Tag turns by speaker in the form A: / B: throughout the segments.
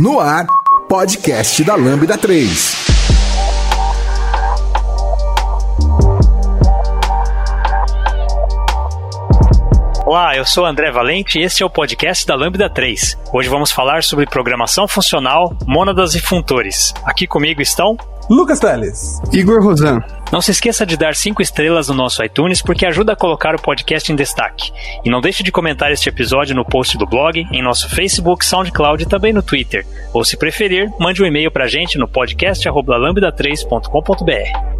A: No ar, podcast da Lambda 3.
B: Olá, eu sou André Valente e este é o podcast da Lambda 3. Hoje vamos falar sobre programação funcional, mônadas e funtores. Aqui comigo estão
C: Lucas Teles,
D: Igor Rosan.
B: Não se esqueça de dar 5 estrelas no nosso iTunes porque ajuda a colocar o podcast em destaque. E não deixe de comentar este episódio no post do blog, em nosso Facebook, SoundCloud e também no Twitter. Ou se preferir, mande um e-mail pra gente no podcast@lambda3.com.br.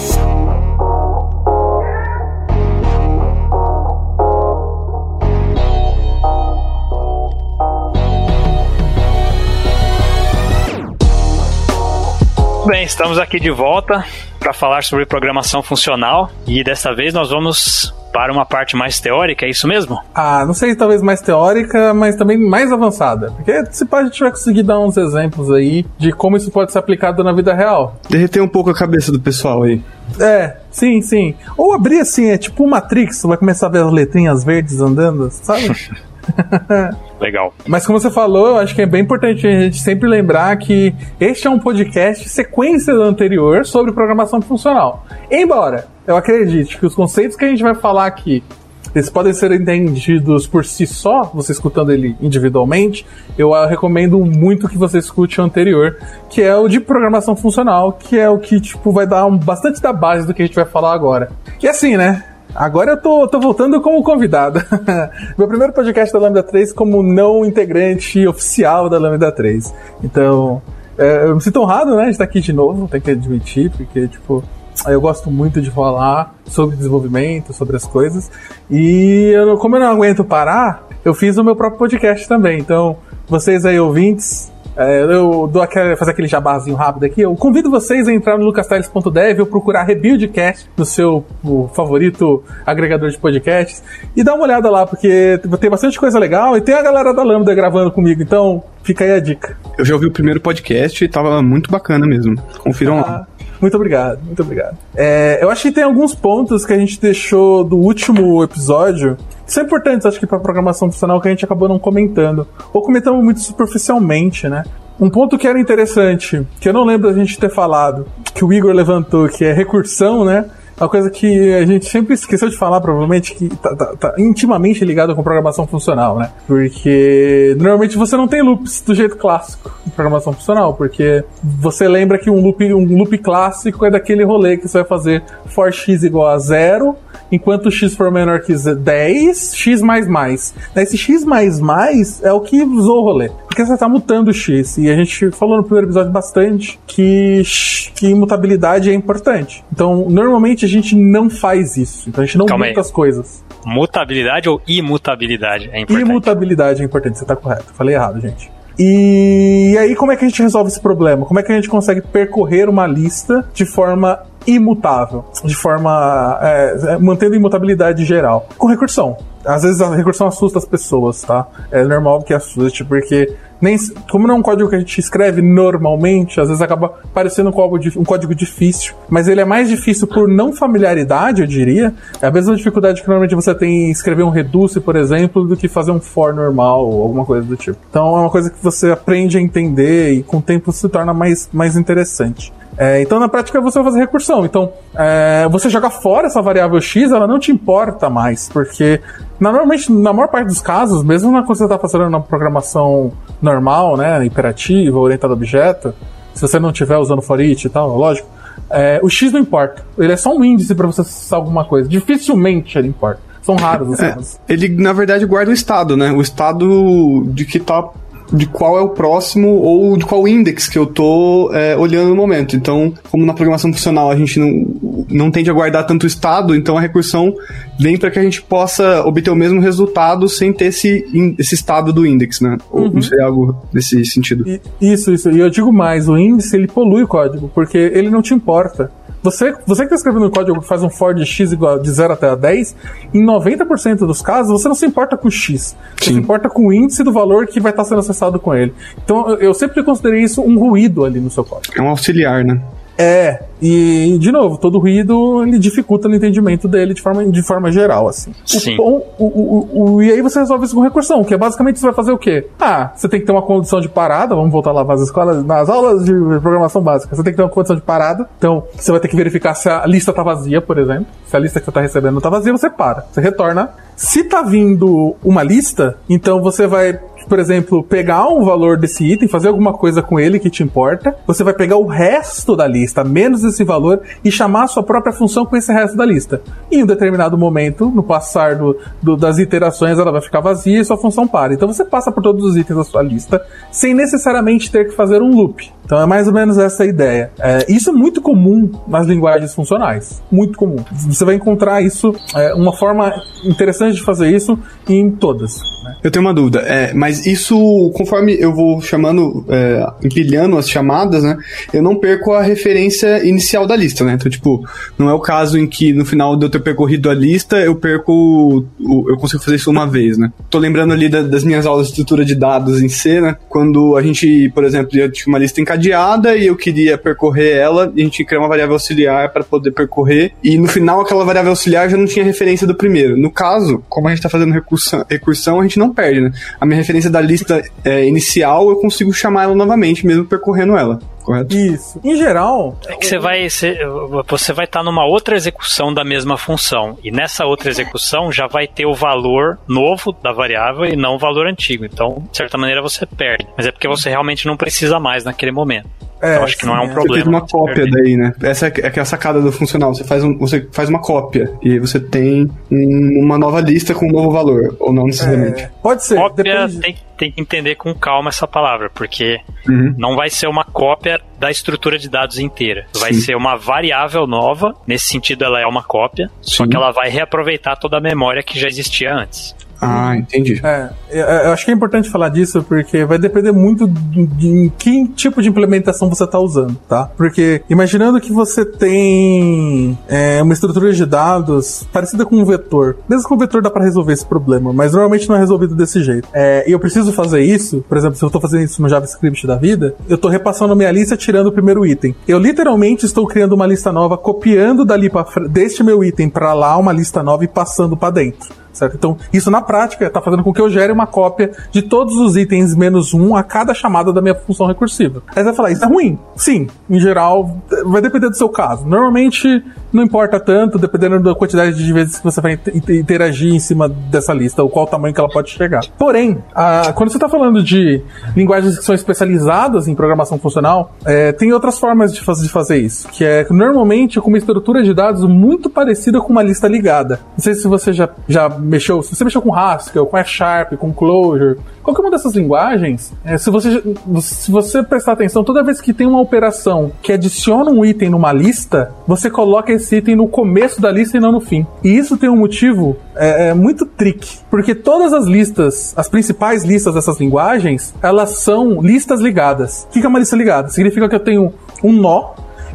B: Bem, estamos aqui de volta para falar sobre programação funcional e desta vez nós vamos para uma parte mais teórica, é isso mesmo?
C: Ah, não sei, talvez mais teórica, mas também mais avançada. Porque se a gente vai conseguir dar uns exemplos aí de como isso pode ser aplicado na vida real.
D: Derreter um pouco a cabeça do pessoal aí.
C: É, sim, sim. Ou abrir assim, é tipo o Matrix, vai começar a ver as letrinhas verdes andando, sabe?
B: Legal.
C: Mas como você falou, eu acho que é bem importante a gente sempre lembrar que este é um podcast sequência do anterior sobre programação funcional. Embora eu acredite que os conceitos que a gente vai falar aqui eles podem ser entendidos por si só, você escutando ele individualmente, eu recomendo muito que você escute o anterior, que é o de programação funcional, que é o que tipo vai dar um, bastante da base do que a gente vai falar agora. E assim, né? Agora eu tô, tô voltando como convidado. Meu primeiro podcast da Lambda 3 como não integrante oficial da Lambda 3. Então, é, eu me sinto honrado, né, de estar aqui de novo, tem que admitir, porque, tipo, eu gosto muito de falar sobre desenvolvimento, sobre as coisas. E eu, como eu não aguento parar, eu fiz o meu próprio podcast também. Então, vocês aí ouvintes, é, eu dou aquele, fazer aquele jabazinho rápido aqui. Eu convido vocês a entrar no lucasteles.dev ou procurar Rebuildcast no seu favorito agregador de podcasts e dar uma olhada lá, porque tem bastante coisa legal e tem a galera da Lambda gravando comigo, então fica aí a dica.
D: Eu já ouvi o primeiro podcast e tava muito bacana mesmo. Confiram ah, lá.
C: Muito obrigado, muito obrigado. É, eu acho que tem alguns pontos que a gente deixou do último episódio que são importantes, acho que, para programação funcional que a gente acabou não comentando. Ou comentamos muito superficialmente, né? Um ponto que era interessante, que eu não lembro da gente ter falado, que o Igor levantou, que é recursão, né? Uma coisa que a gente sempre esqueceu de falar, provavelmente, que tá, tá, tá, intimamente ligado com programação funcional, né? Porque normalmente você não tem loops do jeito clássico em programação funcional, porque você lembra que um loop, um loop clássico é daquele rolê que você vai fazer for x igual a zero, enquanto x for menor que 10, x mais mais. Esse x mais mais é o que usou o rolê. Porque você está mutando o x. E a gente falou no primeiro episódio bastante que, que imutabilidade é importante. Então, normalmente gente não faz isso. Então a gente não Calma muta aí. as coisas.
B: Mutabilidade ou imutabilidade é importante?
C: Imutabilidade é importante, você está correto. Falei errado, gente. E aí, como é que a gente resolve esse problema? Como é que a gente consegue percorrer uma lista de forma imutável, de forma. É, mantendo a imutabilidade geral? Com recursão. Às vezes a recursão assusta as pessoas, tá? É normal que assuste, porque nem, como não é um código que a gente escreve normalmente, às vezes acaba parecendo um código, um código difícil. Mas ele é mais difícil por não familiaridade, eu diria. É a mesma dificuldade que normalmente você tem em escrever um reduce, por exemplo, do que fazer um for normal ou alguma coisa do tipo. Então é uma coisa que você aprende a entender e com o tempo se torna mais, mais interessante. É, então, na prática, você vai fazer recursão. Então, é, você joga fora essa variável x, ela não te importa mais, porque normalmente, na maior parte dos casos, mesmo quando você está fazendo na programação normal, né, imperativa, orientada a objeto, se você não estiver usando for e tal, lógico, é, o x não importa. Ele é só um índice para você acessar alguma coisa. Dificilmente ele importa. São raros os
D: é, Ele, na verdade, guarda o estado, né? O estado de que tá de qual é o próximo ou de qual index que eu tô é, olhando no momento. Então, como na programação funcional a gente não, não tende a guardar tanto estado, então a recursão vem para que a gente possa obter o mesmo resultado sem ter esse, esse estado do index, né? Ou uhum. não sei, algo nesse sentido.
C: isso, isso. E eu digo mais, o índice ele polui o código, porque ele não te importa. Você, você que está escrevendo um código que faz um for de x igual de 0 até 10, em 90% dos casos você não se importa com x. Você
D: Sim.
C: se importa com o índice do valor que vai estar sendo acessado com ele. Então eu, eu sempre considerei isso um ruído ali no seu código.
D: É um auxiliar, né?
C: É, e de novo, todo ruído ele dificulta no entendimento dele de forma, de forma geral, assim. O
B: Sim.
C: bom- o, o, o- e aí você resolve isso com recursão, que é basicamente você vai fazer o quê? Ah, você tem que ter uma condição de parada, vamos voltar lá nas escolas, nas aulas de programação básica, você tem que ter uma condição de parada, então você vai ter que verificar se a lista tá vazia, por exemplo. Se a lista que você tá recebendo tá vazia, você para, você retorna. Se tá vindo uma lista, então você vai por exemplo, pegar um valor desse item, fazer alguma coisa com ele que te importa, você vai pegar o resto da lista, menos esse valor, e chamar a sua própria função com esse resto da lista. E em um determinado momento, no passar do, do- das iterações, ela vai ficar vazia e sua função para. Então você passa por todos os itens da sua lista, sem necessariamente ter que fazer um loop. Então é mais ou menos essa a ideia. É, isso é muito comum nas linguagens funcionais. Muito comum. Você vai encontrar isso, é, uma forma interessante de fazer isso em todas. né?
D: Eu tenho uma dúvida, é, mas isso, conforme eu vou chamando, é, empilhando as chamadas, né, eu não perco a referência inicial da lista, né? Então, tipo, não é o caso em que no final de eu ter percorrido a lista, eu perco, o- o- eu consigo fazer isso uma vez, né? Tô lembrando ali da- das minhas aulas de estrutura de dados em C, né? Quando a gente, por exemplo, ia- tinha uma lista encadeada e eu queria percorrer ela, e a gente cria uma variável auxiliar para poder percorrer, e no final aquela variável auxiliar já não tinha referência do primeiro. No caso, como a gente tá fazendo recursão, recursão a gente não perde, né? A minha referência da lista é, inicial, eu consigo chamar ela novamente, mesmo percorrendo ela, correto?
C: Isso. Em geral,
B: É que você vai ser, você vai estar numa outra execução da mesma função e nessa outra execução já vai ter o valor novo da variável e não o valor antigo. Então, de certa maneira você perde, mas é porque você realmente não precisa mais naquele momento.
C: É,
B: Eu acho que não é um
C: é.
B: problema.
D: Você fez uma cópia daí, né? Essa é, é que é a sacada do funcional. Você faz, um, você faz uma cópia e aí você tem um- uma nova lista com um novo valor, ou não necessariamente.
C: É, pode ser,
B: Cópia
C: depende.
B: tem, tem que entender com calma essa palavra, porque
D: Uhum.
B: não vai ser uma cópia da estrutura de dados inteira. Vai
D: Sim.
B: ser uma variável nova, nesse sentido ela é uma cópia, só
D: Sim.
B: que ela vai reaproveitar toda a memória que já existia antes.
D: Ah, entendi.
C: É, eu, eu acho que é importante falar disso porque vai depender muito de, que tipo de implementação você está usando, tá? Porque imaginando que você tem é, uma estrutura de dados parecida com um vetor, mesmo com o vetor dá para resolver esse problema, mas normalmente não é resolvido desse jeito. É, e eu preciso fazer isso, por exemplo, se eu estou fazendo isso no JavaScript da vida, eu estou repassando a minha lista tirando o primeiro item. Eu literalmente estou criando uma lista nova, copiando dali para deste meu item para lá uma lista nova e passando para dentro. Então, isso na prática está fazendo com que eu gere uma cópia de todos os itens menos um a cada chamada da minha função recursiva. Aí você vai falar, isso é ruim? Sim, em geral, vai depender do seu caso. Normalmente, não importa tanto, dependendo da quantidade de vezes que você vai inter- interagir em cima dessa lista, ou qual tamanho que ela pode chegar. Porém, a- quando você está falando de linguagens que são especializadas em programação funcional, é, tem outras formas de, de fazer isso, que é normalmente com uma estrutura de dados muito parecida com uma lista ligada. Não sei se você já, já mexeu, se você mexeu com Haskell, com F-Sharp, com Clojure, qualquer uma dessas linguagens, é, se, você, se você prestar atenção, toda vez que tem uma operação que adiciona um item numa lista, você coloca esse item no começo da lista e não no fim. E isso tem um motivo é, é muito trick, porque todas as listas, as principais listas dessas linguagens, elas são listas ligadas. O que é uma lista ligada? Significa que eu tenho um nó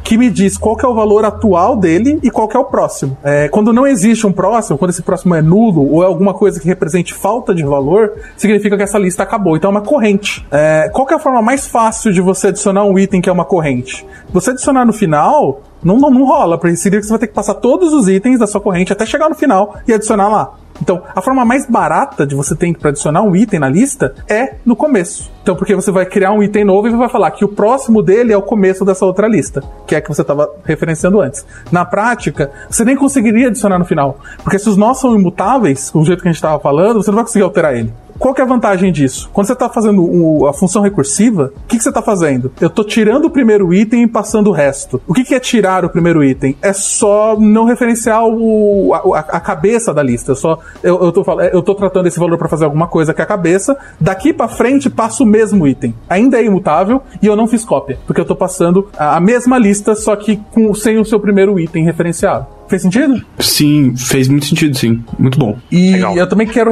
C: que me diz qual é o valor atual dele e qual é o próximo. É, quando não existe um próximo, quando esse próximo é nulo ou é alguma coisa que represente falta de valor, significa que essa lista acabou. Então é uma corrente. É, qual é a forma mais fácil de você adicionar um item que é uma corrente? Você adicionar no final, não, não, não rola, porque seria que você vai ter que passar todos os itens da sua corrente até chegar no final e adicionar lá. Então, a forma mais barata de você ter para adicionar um item na lista é no começo. Então, porque você vai criar um item novo e vai falar que o próximo dele é o começo dessa outra lista, que é a que você estava referenciando antes. Na prática, você nem conseguiria adicionar no final, porque se os nós são imutáveis, do jeito que a gente estava falando, você não vai conseguir alterar ele. Qual que é a vantagem disso? Quando você está fazendo o- a função recursiva, o que, que você está fazendo? Eu estou tirando o primeiro item e passando o resto. O que, que é tirar o primeiro item? É só não referenciar o- a, a- cabeça da lista. Eu só eu, eu, tô, eu tô tratando esse valor para fazer alguma coisa que é a cabeça. Daqui para frente passo o mesmo item. Ainda é imutável e eu não fiz cópia, porque eu estou passando a, a mesma lista, só que com, sem o seu primeiro item referenciado. Fez sentido?
D: Sim, fez muito sentido, sim. Muito bom.
C: E Legal. eu também quero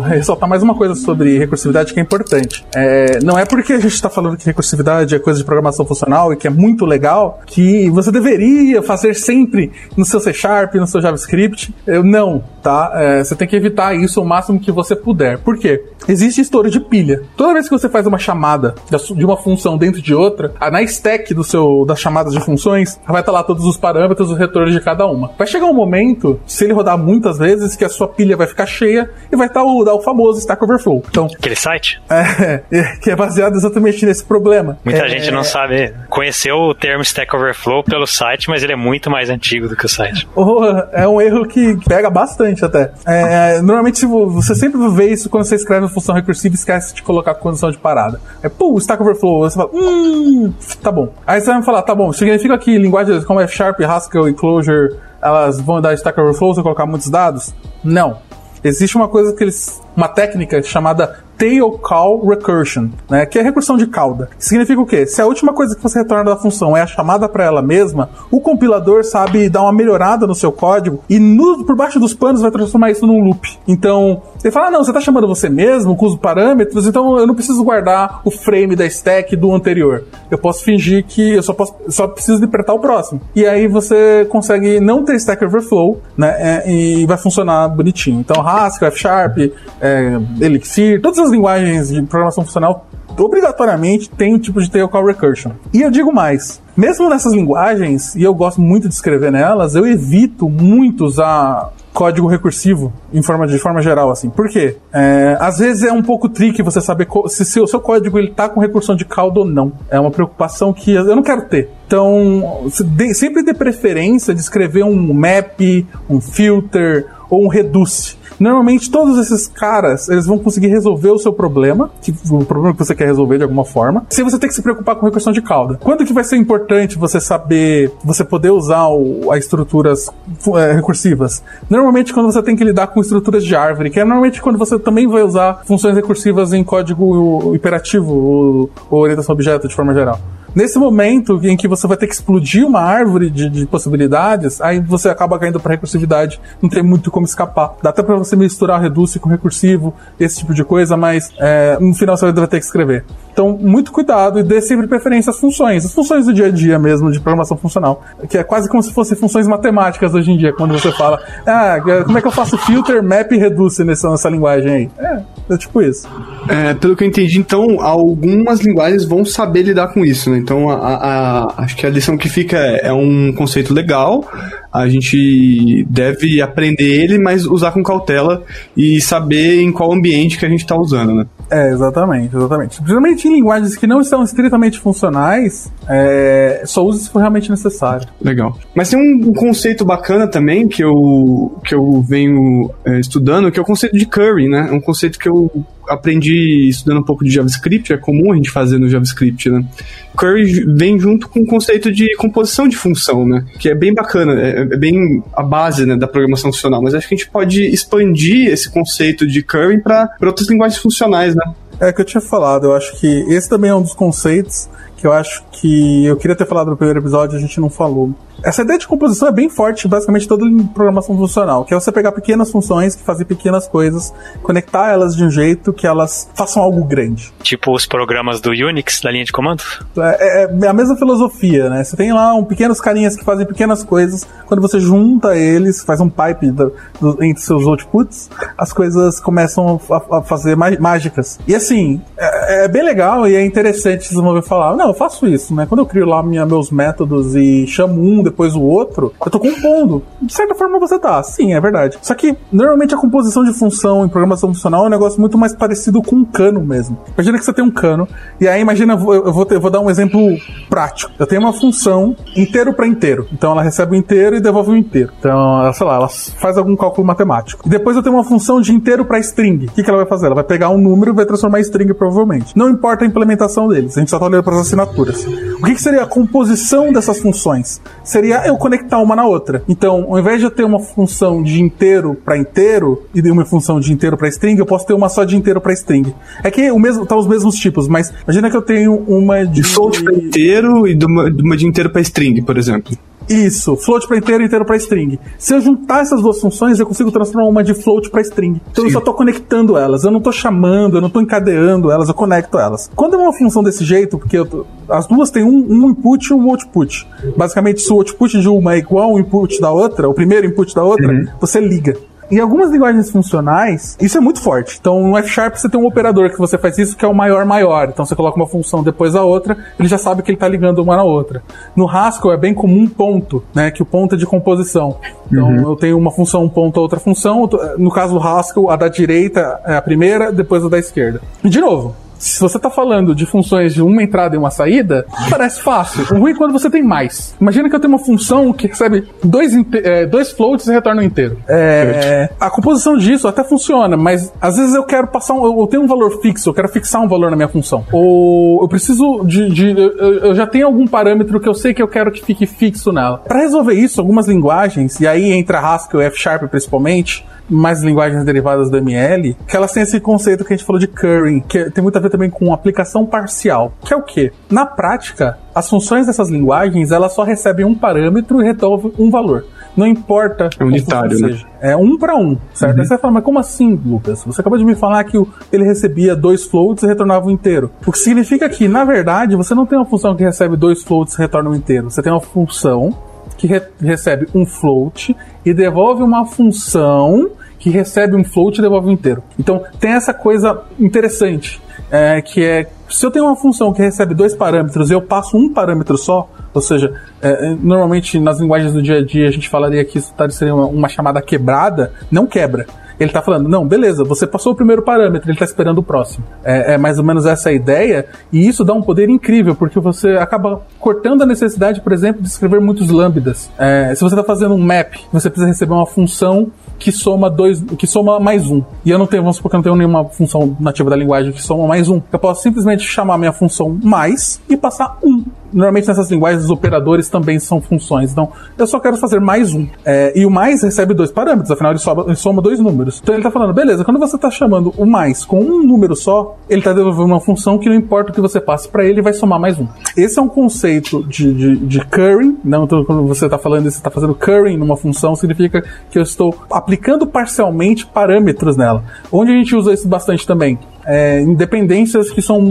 C: ressaltar mais uma coisa sobre recursividade que é importante. É, não é porque a gente está falando que recursividade é coisa de programação funcional e que é muito legal que você deveria fazer sempre no seu C Sharp, no seu JavaScript. Eu, não, tá? É, você tem que evitar isso o máximo que você puder. Por quê? Existe estouro de pilha. Toda vez que você faz uma chamada de uma função dentro de outra, na stack do seu, das chamadas de funções, vai estar lá todos os parâmetros, os retornos de cada uma. Vai chegar um momento, se ele rodar muitas vezes, que a sua pilha vai ficar cheia e vai estar o, o famoso Stack Overflow. Então,
B: Aquele site?
C: É, é, que é baseado exatamente nesse problema.
B: Muita
C: é,
B: gente não sabe. Conheceu o termo Stack Overflow pelo site, mas ele é muito mais antigo do que o site.
C: Oh, é um erro que pega bastante até. É, normalmente você sempre vê isso quando você escreve uma função recursiva e esquece de colocar a condição de parada. É, pô, Stack Overflow. Você fala, hum, tá bom. Aí você vai falar, tá bom, significa que linguagens como F Sharp, Haskell e Clojure elas vão dar Stack Overflow se colocar muitos dados? Não. Existe uma coisa que eles. uma técnica chamada tail call recursion, né, que é recursão de cauda. Significa o quê? Se a última coisa que você retorna da função é a chamada para ela mesma, o compilador sabe dar uma melhorada no seu código e no, por baixo dos panos vai transformar isso num loop. Então, ele fala: ah, não, você está chamando você mesmo com os parâmetros, então eu não preciso guardar o frame da stack do anterior. Eu posso fingir que eu só, posso, só preciso de apertar o próximo. E aí você consegue não ter stack overflow, né? É, e vai funcionar bonitinho. Então, Haskell, F Sharp, é, Elixir, todas as linguagens de programação funcional obrigatoriamente tem um tipo de tail call recursion. E eu digo mais, mesmo nessas linguagens, e eu gosto muito de escrever nelas, eu evito muito usar código recursivo em forma de forma geral assim. Por quê? É, às vezes é um pouco tricky você saber se, o seu código ele tá com recursão de cauda ou não. É uma preocupação que eu não quero ter. Então, sempre dê preferência de escrever um map, um filter ou um reduce Normalmente todos esses caras, eles vão conseguir resolver o seu problema, que, o problema que você quer resolver de alguma forma, sem você ter que se preocupar com recursão de cauda. Quando que vai ser importante você saber, você poder usar o, as estruturas é, recursivas? Normalmente quando você tem que lidar com estruturas de árvore, que é normalmente quando você também vai usar funções recursivas em código imperativo ou, ou orientação a objeto de forma geral. Nesse momento em que você vai ter que explodir uma árvore de, de possibilidades, aí você acaba caindo para recursividade, não tem muito como escapar. Dá até para você misturar reduce com recursivo, esse tipo de coisa, mas é, no final você vai ter que escrever. Então, muito cuidado e dê sempre preferência às funções, as funções do dia a dia mesmo, de programação funcional, que é quase como se fossem funções matemáticas hoje em dia, quando você fala, ah, como é que eu faço filter, map e reduce nessa, nessa linguagem aí? É, é tipo isso.
D: É, pelo que eu entendi, então, algumas linguagens vão saber lidar com isso, né? Então, a, a, acho que a lição que fica é, é um conceito legal, a gente deve aprender ele, mas usar com cautela e saber em qual ambiente que a gente está usando, né?
C: É, exatamente, exatamente. Principalmente em linguagens que não estão estritamente funcionais, é, só use se for realmente necessário.
D: Legal. Mas tem um, um conceito bacana também que eu, que eu venho é, estudando, que é o conceito de curry, né? É um conceito que eu aprendi estudando um pouco de JavaScript, é comum a gente fazer no JavaScript, né? Curry vem junto com o conceito de composição de função, né? Que é bem bacana, é, é bem a base né, da programação funcional, mas acho que a gente pode expandir esse conceito de Curry para outras linguagens funcionais, né?
C: É que eu tinha falado, eu acho que esse também é um dos conceitos que eu acho que eu queria ter falado no primeiro episódio, a gente não falou. Essa ideia de composição é bem forte, basicamente toda programação funcional, que é você pegar pequenas funções que fazem pequenas coisas, conectar elas de um jeito que elas façam algo grande.
B: Tipo os programas do Unix da linha de comando?
C: É, é, é a mesma filosofia, né? Você tem lá um pequenos carinhas que fazem pequenas coisas, quando você junta eles, faz um pipe do, do, entre seus outputs, as coisas começam a, a fazer mágicas. E assim, é, é, bem legal e é interessante vocês vão falar, não, eu faço isso, né? Quando eu crio lá minha, meus métodos e chamo um, depois o outro, eu tô compondo. De certa forma você tá, sim, é verdade. Só que normalmente a composição de função em programação funcional é um negócio muito mais parecido com um cano mesmo. Imagina que você tem um cano, e aí imagina, eu vou, ter, vou dar um exemplo prático. Eu tenho uma função inteiro para inteiro. Então ela recebe o inteiro e devolve o inteiro. Então, ela, sei lá, ela faz algum cálculo matemático. E depois eu tenho uma função de inteiro para string. O que, que ela vai fazer? Ela vai pegar um número e vai transformar em string provavelmente. Não importa a implementação deles, a gente só tá olhando para as assinaturas. O que, que seria a composição dessas funções? Seria eu conectar uma na outra. Então, ao invés de eu ter uma função de inteiro para inteiro e de uma função de inteiro para string, eu posso ter uma só de inteiro para string. É que o mesmo tá os mesmos tipos, mas imagina que eu tenho uma de
D: float para inteiro e de uma, de uma de inteiro para string, por exemplo.
C: Isso, float para inteiro e inteiro para string. Se eu juntar essas duas funções, eu consigo transformar uma de float para string. Então Sim. eu só estou conectando elas, eu não estou chamando, eu não estou encadeando elas, eu conecto elas. Quando é uma função desse jeito, porque tô, as duas têm um, um, input e um output. Basicamente, se o output de uma é igual ao input da outra, o primeiro input da outra, uhum. você liga. Em algumas linguagens funcionais, isso é muito forte. Então, no F Sharp você tem um operador que você faz isso, que é o maior maior. Então, você coloca uma função depois da outra, ele já sabe que ele está ligando uma na outra. No Haskell é bem comum ponto, né? Que o ponto é de composição. Então, uhum. eu tenho uma função, um ponto, outra função. No caso do Haskell, a da direita é a primeira, depois a da esquerda. E, de novo, se você está falando de funções de uma entrada e uma saída, parece fácil. O ruim é quando você tem mais. Imagina que eu tenho uma função que recebe dois, é, dois floats e retorna um inteiro. É, a composição disso até funciona, mas às vezes eu quero passar um, eu tenho um valor fixo, eu quero fixar um valor na minha função. Ou eu preciso de, de eu, eu já tenho algum parâmetro que eu sei que eu quero que fique fixo nela. Para resolver isso, algumas linguagens, e aí entra Haskell e F Sharp principalmente, mais linguagens derivadas do ML, que elas têm esse conceito que a gente falou de currying, que tem muito a ver também com aplicação parcial, que é o quê? Na prática, as funções dessas linguagens, elas só recebem um parâmetro e resolvem um valor. Não importa.
D: É unitário, né? Seja.
C: É um para um, certo? Uhum. Aí você fala, mas como assim, Lucas? Você acabou de me falar que ele recebia dois floats e retornava o um inteiro. O que significa que, na verdade, você não tem uma função que recebe dois floats e retorna o um inteiro. Você tem uma função que re recebe um float e devolve uma função que recebe um float e devolve inteiro. Então tem essa coisa interessante, é, que é se eu tenho uma função que recebe dois parâmetros e eu passo um parâmetro só, ou seja, é normalmente nas linguagens do dia a dia a gente falaria que isso tá, seria uma, uma chamada quebrada, não quebra. Ele está falando, não, beleza, você passou o primeiro parâmetro, ele está esperando o próximo. É, é, mais ou menos essa a ideia, e isso dá um poder incrível, porque você acaba cortando a necessidade, por exemplo, de escrever muitos lambdas. É, se você está fazendo um map, você precisa receber uma função que soma dois, que soma mais um. E eu não tenho, vamos supor que eu não tenho nenhuma função nativa da linguagem que soma mais um. Eu posso simplesmente chamar minha função mais e passar um normalmente nessas linguagens os operadores também são funções. Então, eu só quero fazer mais um. É, e o mais recebe dois parâmetros, afinal ele soma, ele soma dois números. Então ele está falando, beleza, quando você está chamando o mais com um número só, ele está devolvendo uma função que não importa o que você passe para ele, vai somar mais um. Esse é um conceito de, de, de currying, não, então, quando você está falando você está fazendo currying numa função, significa que eu estou aplicando parcialmente parâmetros nela. Onde a gente usa isso bastante também? É, independências que são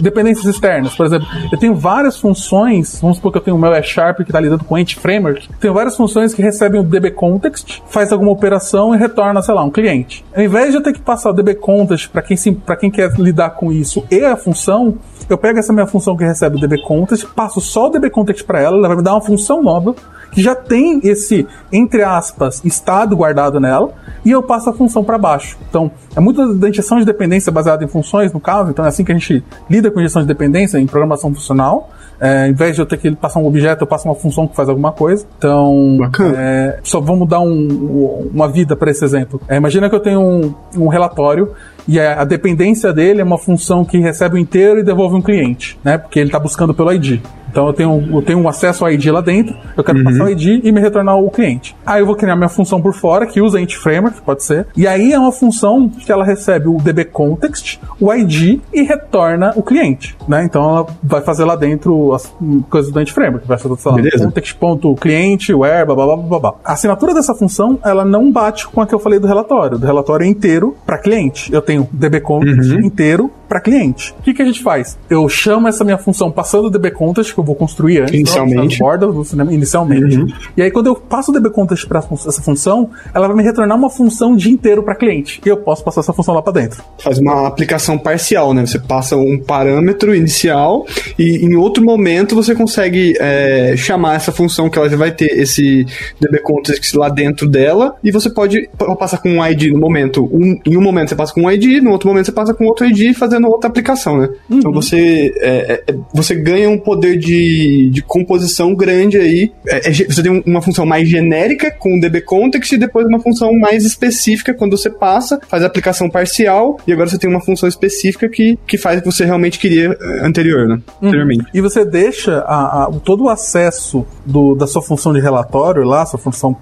C: dependências externas. Por exemplo, eu tenho várias funções, vamos supor que eu tenho o meu E Sharp que está lidando com Ent Framework, tenho várias funções que recebem o DB Context, faz alguma operação e retorna, sei lá, um cliente. Ao invés de eu ter que passar o DB Context para quem, quem quer lidar com isso e a função, eu pego essa minha função que recebe o DB Context, passo só o DB Context para ela, ela vai me dar uma função nova que já tem esse, entre aspas, estado guardado nela, e eu passo a função para baixo. Então, é muito da injeção de dependência baseada em funções, no caso, então é assim que a gente lida com injeção de dependência em programação funcional. É, em vez de eu ter que passar um objeto, eu passo uma função que faz alguma coisa. Então, é, só vamos dar um, uma vida para esse exemplo. É, imagina que eu tenho um, um relatório e a, a, dependência dele é uma função que recebe o inteiro e devolve um cliente, né? Porque ele está buscando pelo ID. Então eu tenho, eu tenho um acesso ao ID lá dentro, eu quero uhum. passar o ID e me retornar o cliente. Aí eu vou criar minha função por fora, que usa int framework, pode ser. E aí é uma função que ela recebe o DB context, o ID e retorna o cliente, né? Então ela vai fazer lá dentro as coisas do int framework, vai fazer, sei lá, context.cliente, where, blá, blá, blá, blá, A assinatura dessa função, ela não bate com a que eu falei do relatório. Do relatório inteiro para cliente. Eu tenho DB context uhum. inteiro para cliente. O que, que a gente faz? Eu chamo essa minha função passando o DB context que eu vou construir antes,
D: inicialmente,
C: borda do cinema, inicialmente. Uhum. E aí quando eu passo o DB context para essa função, ela vai me retornar uma função de inteiro para cliente. E eu posso passar essa função lá para dentro.
D: Faz uma aplicação parcial, né? Você passa um parâmetro inicial e em outro momento você consegue é, chamar essa função que ela já vai ter esse DB context lá dentro dela e você pode passar com um ID no momento. Um, em um momento você passa com um ID, no outro momento você passa com outro ID fazendo fazendo outra aplicação, né? Então uhum. Então você, é, é, você ganha um poder de, de composição grande aí. É, é você tem uma função mais genérica com o DB Context e depois uma função mais específica quando você passa, faz a aplicação parcial e agora você tem uma função específica que, que faz o que você realmente queria é, anterior, né?
C: Uhum. Anteriormente. E você deixa a, a, todo o acesso do, da sua função de relatório lá, sua função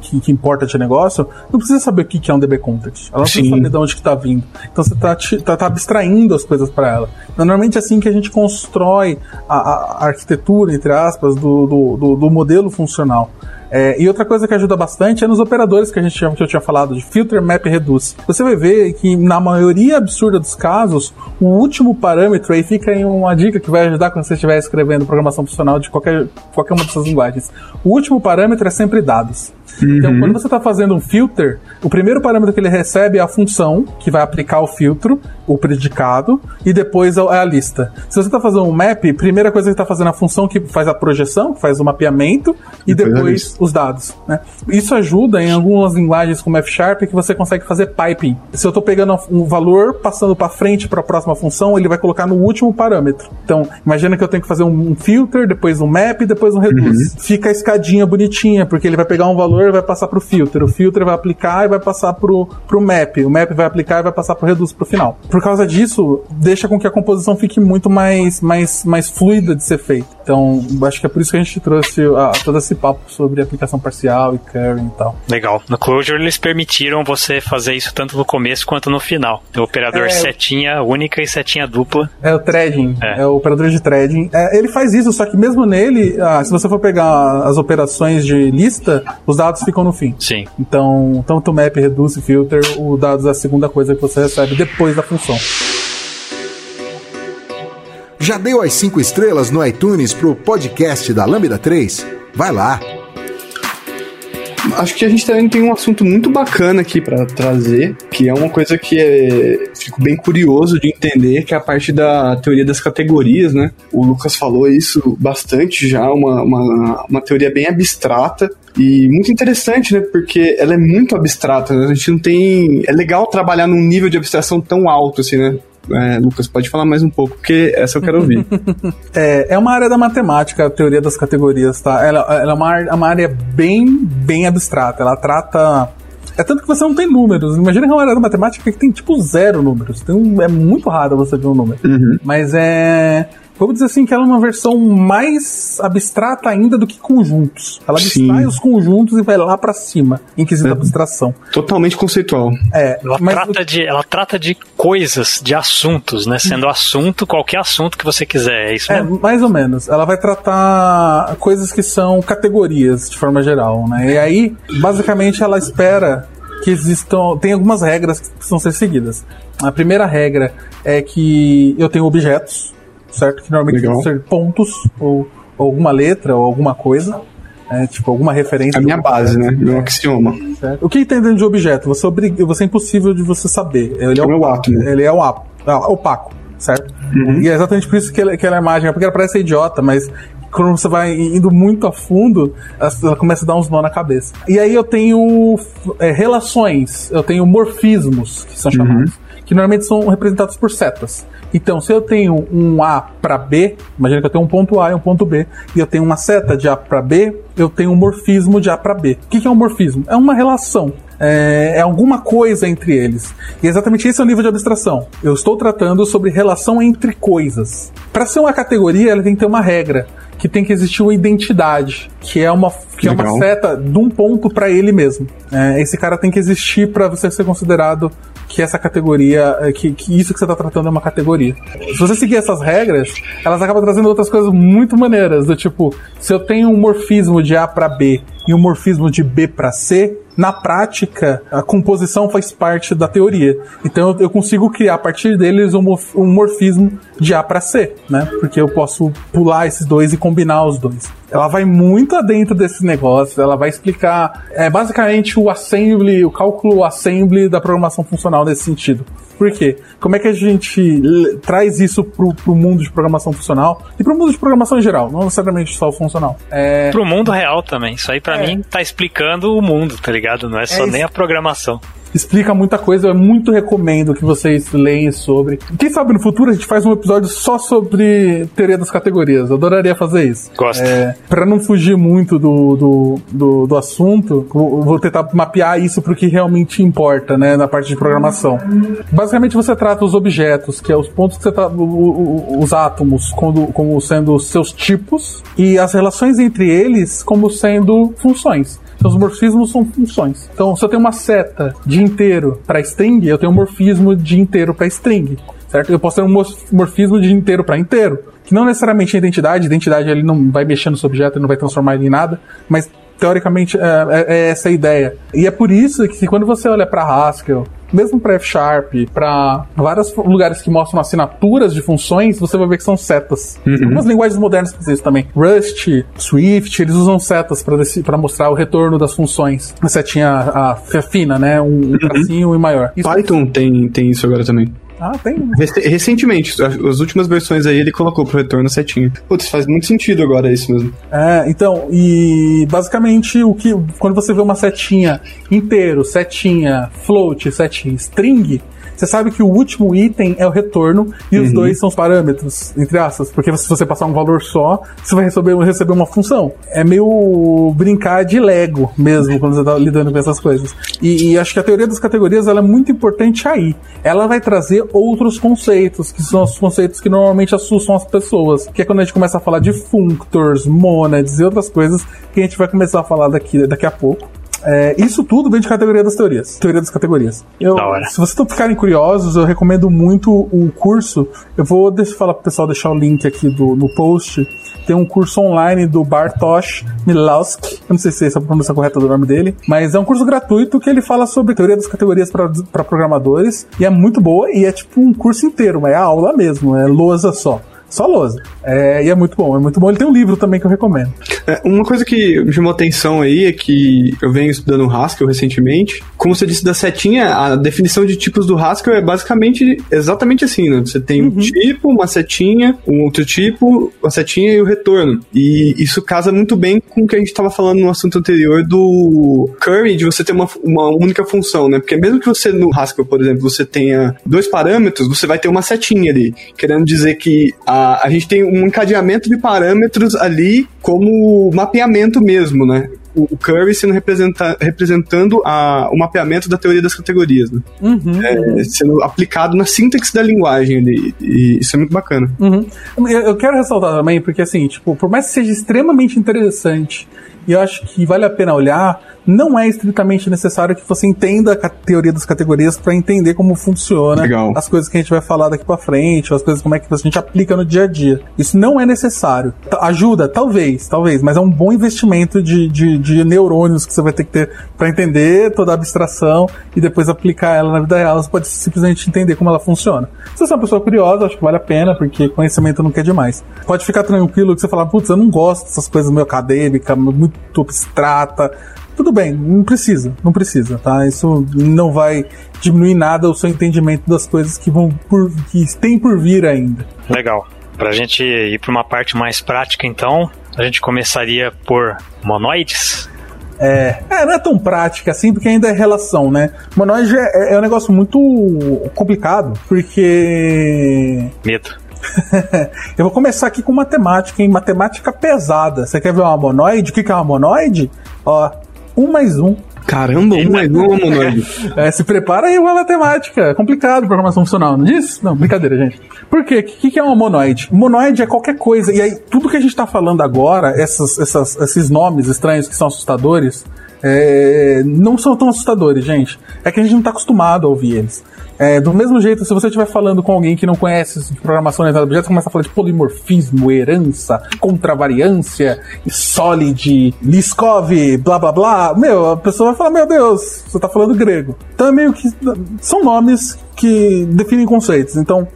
C: que, que importa de negócio, não precisa saber o que é um DB Context. Ela não precisa saber de onde que está vindo. Então você está tá, tá abstraindo extraindo as coisas para ela. Normalmente é assim que a gente constrói a, a arquitetura, entre aspas, do, do, do, do modelo funcional. É, e outra coisa que ajuda bastante é nos operadores que a gente chama, que eu tinha falado, de filter, map e reduce. Você vai ver que na maioria absurda dos casos, o último parâmetro aí fica em uma dica que vai ajudar quando você estiver escrevendo programação funcional de qualquer, qualquer uma dessas linguagens. O último parâmetro é sempre dados. Então, uhum. quando você está fazendo um filter, o primeiro parâmetro que ele recebe é a função, que vai aplicar o filtro, o predicado, e depois é a lista. Se você está fazendo um map, primeira coisa que está fazendo a função que faz a projeção, que faz o mapeamento, e, depois os dados. Né? Isso ajuda em algumas linguagens como F Sharp que você consegue fazer piping. Se eu estou pegando um valor, passando para frente para a próxima função, ele vai colocar no último parâmetro. Então, imagina que eu tenho que fazer um filter, depois um map, depois um reduce. Uhum. Fica a escadinha bonitinha, porque ele vai pegar um valor vai passar para o filter, o filter vai aplicar e vai passar para o map, o map vai aplicar e vai passar para o reduce para o final. Por causa disso, deixa com que a composição fique muito mais, mais, mais fluida de ser feita. Então, acho que é por isso que a gente trouxe a, todo esse papo sobre aplicação parcial e currying e tal.
B: Legal. No Clojure eles permitiram você fazer isso tanto no começo quanto no final. O operador é, setinha única e setinha dupla.
C: É o threading, é, é o operador de threading. É, ele faz isso, só que mesmo nele, ah, se você for pegar as operações de lista, os dados ficam no fim.
B: Sim.
C: Então, tanto map, reduce, filter, o dados é a segunda coisa que você recebe depois da função.
A: Já deu as 5 estrelas no iTunes pro podcast da Lambda 3? Vai lá!
D: Acho que a gente também tem um assunto muito bacana aqui para trazer, que é uma coisa que é, fico bem curioso de entender, que é a parte da teoria das categorias, né? O Lucas falou isso bastante já, uma, uma, uma teoria bem abstrata, e muito interessante, né? Porque ela é muito abstrata, né? A gente não tem. É legal trabalhar num nível de abstração tão alto, assim, né? É, Lucas, pode falar mais um pouco, porque essa eu quero ouvir.
C: é, é uma área da matemática, a teoria das categorias, tá? Ela, ela é uma, é uma área bem, bem abstrata. Ela trata. É tanto que você não tem números. Imagina que é uma área da matemática que tem tipo zero números. Tem, é muito raro você ver um número. Uhum. Mas é vamos dizer assim, que ela é uma versão mais abstrata ainda do que conjuntos. Ela abstrai os conjuntos e vai lá para cima, em quesito é, abstração.
D: Totalmente conceitual.
B: É, ela, trata de, ela trata de coisas, de assuntos, né? Sendo assunto, qualquer assunto que você quiser, é isso
C: é, mesmo? É, mais ou menos. Ela vai tratar coisas que são categorias, de forma geral, né? E aí, basicamente, ela espera que existam. Tem algumas regras que precisam ser seguidas. A primeira regra é que eu tenho objetos, certo? Que normalmente Legal. vão ser pontos ou, ou, alguma letra ou alguma coisa. É, tipo, alguma referência.
D: A minha base, né? Meu axioma.
C: Certo? O que tem dentro de objeto? Você, é você é impossível de você saber. Ele é,
D: o átomo.
C: Ele é o átomo, opaco, certo? Uhum. E é exatamente por isso que, ela é mágica, porque ela parece idiota, mas quando você vai indo muito a fundo, ela começa a dar uns nó na cabeça. E aí eu tenho é, relações, eu tenho morfismos, que são chamados, uhum. Que normalmente são representados por setas. Então, se eu tenho um A para B, imagina que eu tenho um ponto A e um ponto B, e eu tenho uma seta de A para B, eu tenho um morfismo de A para B. O que é um morfismo? É uma relação. É, é, alguma coisa entre eles. E exatamente esse é o nível de abstração. Eu estou tratando sobre relação entre coisas. Para ser uma categoria, ela tem que ter uma regra que tem que existir uma identidade, que é uma, que é uma seta de um ponto para ele mesmo. É, esse cara tem que existir para você ser considerado que essa categoria, é, que, que isso que você está tratando é uma categoria. Se você seguir essas regras, elas acabam trazendo outras coisas muito maneiras, do tipo, se eu tenho um morfismo de A para B e um morfismo de B para C, na prática, a composição faz parte da teoria. Então eu consigo criar a partir deles um morfismo de A para C, né? Porque eu posso pular esses dois e combinar os dois. Ela vai muito adentro desse negócio, ela vai explicar é, basicamente o assembly, o cálculo assembly da programação funcional nesse sentido. Por quê? Como é que a gente traz isso pro, pro mundo de programação funcional e pro mundo de programação em geral, não necessariamente só o funcional?
B: É... Pro mundo real também. Isso aí para é. mim tá explicando o mundo, tá ligado? Não é só é nem a programação
C: explica muita coisa. Eu muito recomendo que vocês leiam sobre. Quem sabe no futuro a gente faz um episódio só sobre teoria das categorias. Eu adoraria fazer isso.
B: Gosto.
C: É, para não fugir muito do, do, do, do assunto, vou tentar mapear isso para o que realmente importa, né, na parte de programação. Basicamente você trata os objetos, que é os pontos que você tá, os átomos como, como sendo seus tipos e as relações entre eles como sendo funções. Então os morfismos são funções. Então se eu tenho uma seta de inteiro para string, eu tenho um morfismo de inteiro para string. Certo? Eu posso ter um morfismo de inteiro para inteiro, que não necessariamente é identidade, identidade ele não vai mexer no seu objeto, ele não vai transformar ele em nada, mas teoricamente é, é, é, essa a ideia. E é por isso que quando você olha para Haskell, mesmo para F Sharp, para vários lugares que mostram assinaturas de funções, você vai ver que são setas. Uhum. Algumas linguagens modernas fazem isso também. Rust, Swift, eles usam setas para mostrar o retorno das funções. A setinha a, a fina, né? Um, um uhum. tracinho e maior.
D: Isso Python tem, tem isso agora também.
C: Ah, tem.
D: Recentemente, as últimas versões aí ele colocou pro retorno setinha. Putz, faz muito sentido agora isso mesmo.
C: É, então, e basicamente o que. Quando você vê uma setinha inteiro, setinha, float, setinha, string, você sabe que o último item é o retorno e uhum. os dois são os parâmetros, entre aspas, porque se você passar um valor só, você vai receber, receber uma função. É meio brincar de Lego mesmo quando você está lidando com essas coisas. E, e, acho que a teoria das categorias ela é muito importante aí. Ela vai trazer outros conceitos, que são os conceitos que normalmente assustam as pessoas, que é quando a gente começa a falar de functors, monads e outras coisas que a gente vai começar a falar daqui, daqui a pouco. É, isso tudo vem de categoria das teorias. Teoria das categorias. Eu, se vocês estão ficarem curiosos, eu recomendo muito o curso. Eu vou deixa, falar pro pessoal deixar o link aqui do, no post. Tem um curso online do Bartosz Milowski. Eu não sei se essa é a pronúncia correta do nome dele, mas é um curso gratuito que ele fala sobre teoria das categorias para programadores. E é muito boa e é tipo um curso inteiro, mas é aula mesmo, é lousa só. Só lousa. É, e é muito bom, é muito bom. Ele tem um livro também que eu recomendo.
D: É, uma coisa que me chamou atenção aí é que eu venho estudando Haskell recentemente. Como você disse da setinha, a definição de tipos do Haskell é basicamente exatamente assim, né? Você tem uhum. um tipo, uma setinha, um outro tipo, uma setinha e o retorno. E isso casa muito bem com o que a gente estava falando no assunto anterior do curry, de você ter uma, uma única função, né? Porque mesmo que você no Haskell, por exemplo, você tenha dois parâmetros, você vai ter uma setinha ali, querendo dizer que a, a gente tem um encadeamento de parâmetros ali como mapeamento mesmo, né? o Curry sendo representa, representando a, o mapeamento da teoria das categorias, né? Uhum. É, sendo aplicado na síntese da linguagem ali, e isso é muito bacana.
C: Uhum. Eu quero ressaltar também, porque assim, tipo, por mais que seja extremamente interessante, e eu acho que vale a pena olhar, não é estritamente necessário que você entenda a teoria das categorias para entender como funciona
D: Legal.
C: as coisas que a gente vai falar daqui para frente, ou as coisas como é que a gente aplica no dia a dia. Isso não é necessário. Ajuda, talvez, talvez, mas é um bom investimento de, de, de neurônios que você vai ter que ter para entender toda a abstração e depois aplicar ela na vida real. Você pode simplesmente entender como ela funciona. Se você é uma pessoa curiosa, acho que vale a pena, porque conhecimento não quer demais. Pode ficar tranquilo que você fala, putz, eu não gosto dessas coisas meio acadêmicas, muito abstrata tudo bem, não precisa, não precisa, tá? Isso não vai diminuir nada o seu entendimento das coisas que vão por, que tem por vir ainda.
B: Legal. Pra gente ir para uma parte mais prática, então, a gente começaria por monoides.
C: É, é, não é tão prática assim, porque ainda é relação, né? Monoide é, é um negócio muito complicado, porque.
B: Medo.
C: eu vou começar aqui com matemática, em matemática pesada. Você quer ver uma monoide? O que é uma monoide? Ó, um mais um.
D: Caramba, um mais um monoide.
C: é, se prepara aí uma matemática. É complicado programação funcional, não diz? Não, brincadeira, gente. Por quê? O que, que é uma monoide? Monoide é qualquer coisa. E aí, tudo que a gente está falando agora, essas, essas, esses nomes estranhos que são assustadores, é, não são tão assustadores, gente. É que a gente não está acostumado a ouvir eles. É, do mesmo jeito, se você estiver falando com alguém que não conhece de programação orientada a objetos, começa a falar de polimorfismo, herança, contravariância, solid, Liskov, blá blá blá, meu, a pessoa vai falar, meu Deus, você está falando grego. Então é meio que. São nomes que definem conceitos. Então,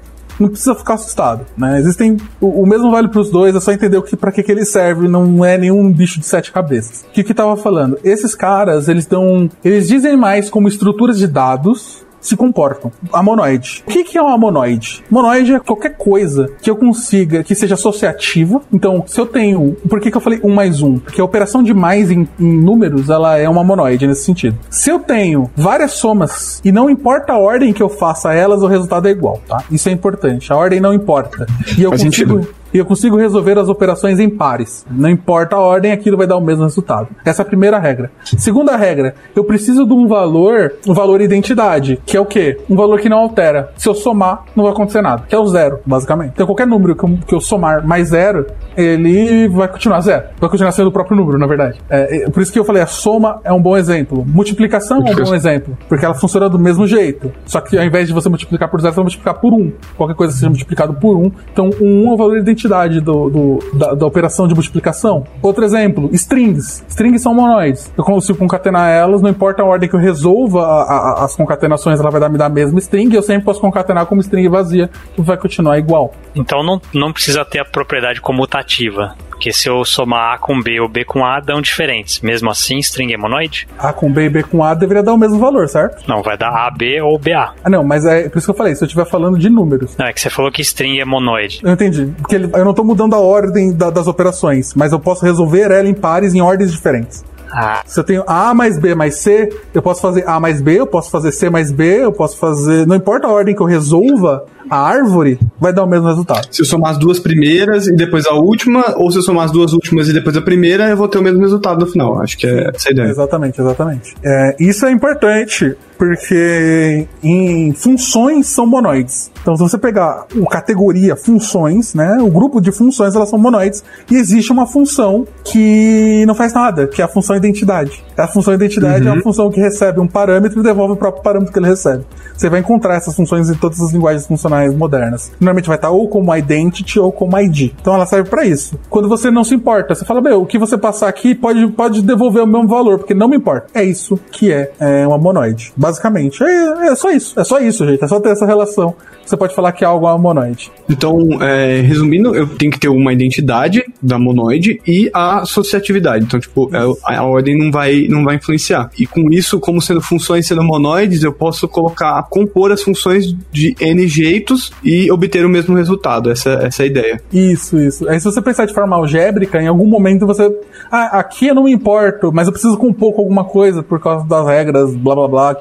C: não precisa ficar assustado, né? Existem o, o mesmo vale para os dois, é só entender o que para que, que ele serve, não é nenhum bicho de sete cabeças. O que que tava falando? Esses caras, eles dão, eles dizem mais como estruturas de dados se comportam. A monoide. O que, que é uma monoide? Monoide é qualquer coisa que eu consiga que seja associativa. Então, se eu tenho. Por que, que eu falei um mais um? Porque a operação de mais em, em números ela é uma monoide nesse sentido. Se eu tenho várias somas e não importa a ordem que eu faça elas, o resultado é igual, tá? Isso é importante. A ordem não importa. E eu
D: Faz consigo. Sentido
C: e eu consigo resolver as operações em pares. Não importa a ordem, aquilo vai dar o mesmo resultado. Essa é a primeira regra. Segunda regra, eu preciso de um valor, um valor identidade, que é o quê? Um valor que não altera. Se eu somar, não vai acontecer nada, que é o zero, basicamente. Então qualquer número que eu, que eu somar mais zero, ele vai continuar zero. Vai continuar sendo o próprio número, na verdade. É, é, por isso que eu falei, a soma é um bom exemplo. Multiplicação é um bom exemplo, porque ela funciona do mesmo jeito. Só que ao invés de você multiplicar por zero, você vai multiplicar por um. Qualquer coisa seja multiplicado por um. Então, um é o valor de identidade do, do da, da, operação de multiplicação. Outro exemplo, strings. Strings são monoides. Eu consigo concatenar elas, não importa a ordem que eu resolva a, a, as concatenações, ela vai dar, me dar a mesma string, eu sempre posso concatenar como string vazia, que vai continuar igual.
B: Então não, não precisa ter a propriedade comutativa. Porque se eu somar A com B ou B com A, dão diferentes. Mesmo assim, string é monoide?
C: A com B e B com A deveria dar o mesmo valor, certo?
B: Não, vai dar AB ou BA.
C: Ah, não, mas é por isso que eu falei, se eu estiver falando de números.
B: Não, é que você falou que string é monoide.
C: Eu entendi. Porque eu não estou mudando a ordem da, das operações, mas eu posso resolver ela em pares em ordens diferentes. Ah. Se eu tenho A mais B mais C, eu posso fazer A mais B, eu posso fazer C mais B, eu posso fazer. Não importa a ordem que eu resolva, a árvore vai dar o mesmo resultado.
D: Se eu somar as duas primeiras e depois a última, ou se eu somar as duas últimas e depois a primeira, eu vou ter o mesmo resultado no final. Acho que é essa a ideia.
C: Exatamente, exatamente. É, isso é importante porque em funções são monoides. Então, se você pegar o categoria funções, né, o grupo de funções elas são monoides e existe uma função que não faz nada, que é a função identidade. A função identidade uhum. é uma uhum. função que recebe um parâmetro e devolve o próprio parâmetro que ele recebe. Você vai encontrar essas funções em todas as linguagens funcionais modernas. Normalmente vai estar ou como identity ou como ID. Então ela serve para isso. Quando você não se importa, você fala, meu, o que você passar aqui pode, pode devolver o mesmo valor, porque não me importa. É isso que é, é uma monoide. Basicamente. É, é só isso. É só isso, gente. É só ter essa relação você pode falar que algo é uma monoide.
D: Então, é, resumindo, eu tenho que ter uma identidade da monoide e a associatividade. Então, tipo, a, é, a, ordem não vai, não vai influenciar. E com isso, como sendo funções sendo monoides, eu posso colocar, compor as funções de N jeitos e obter o mesmo resultado. Essa, essa é a ideia.
C: Isso, isso. Aí se você pensar de forma algébrica, em algum momento você. Ah, aqui eu não me importo, mas eu preciso compor com alguma coisa por causa das regras, blá blá blá,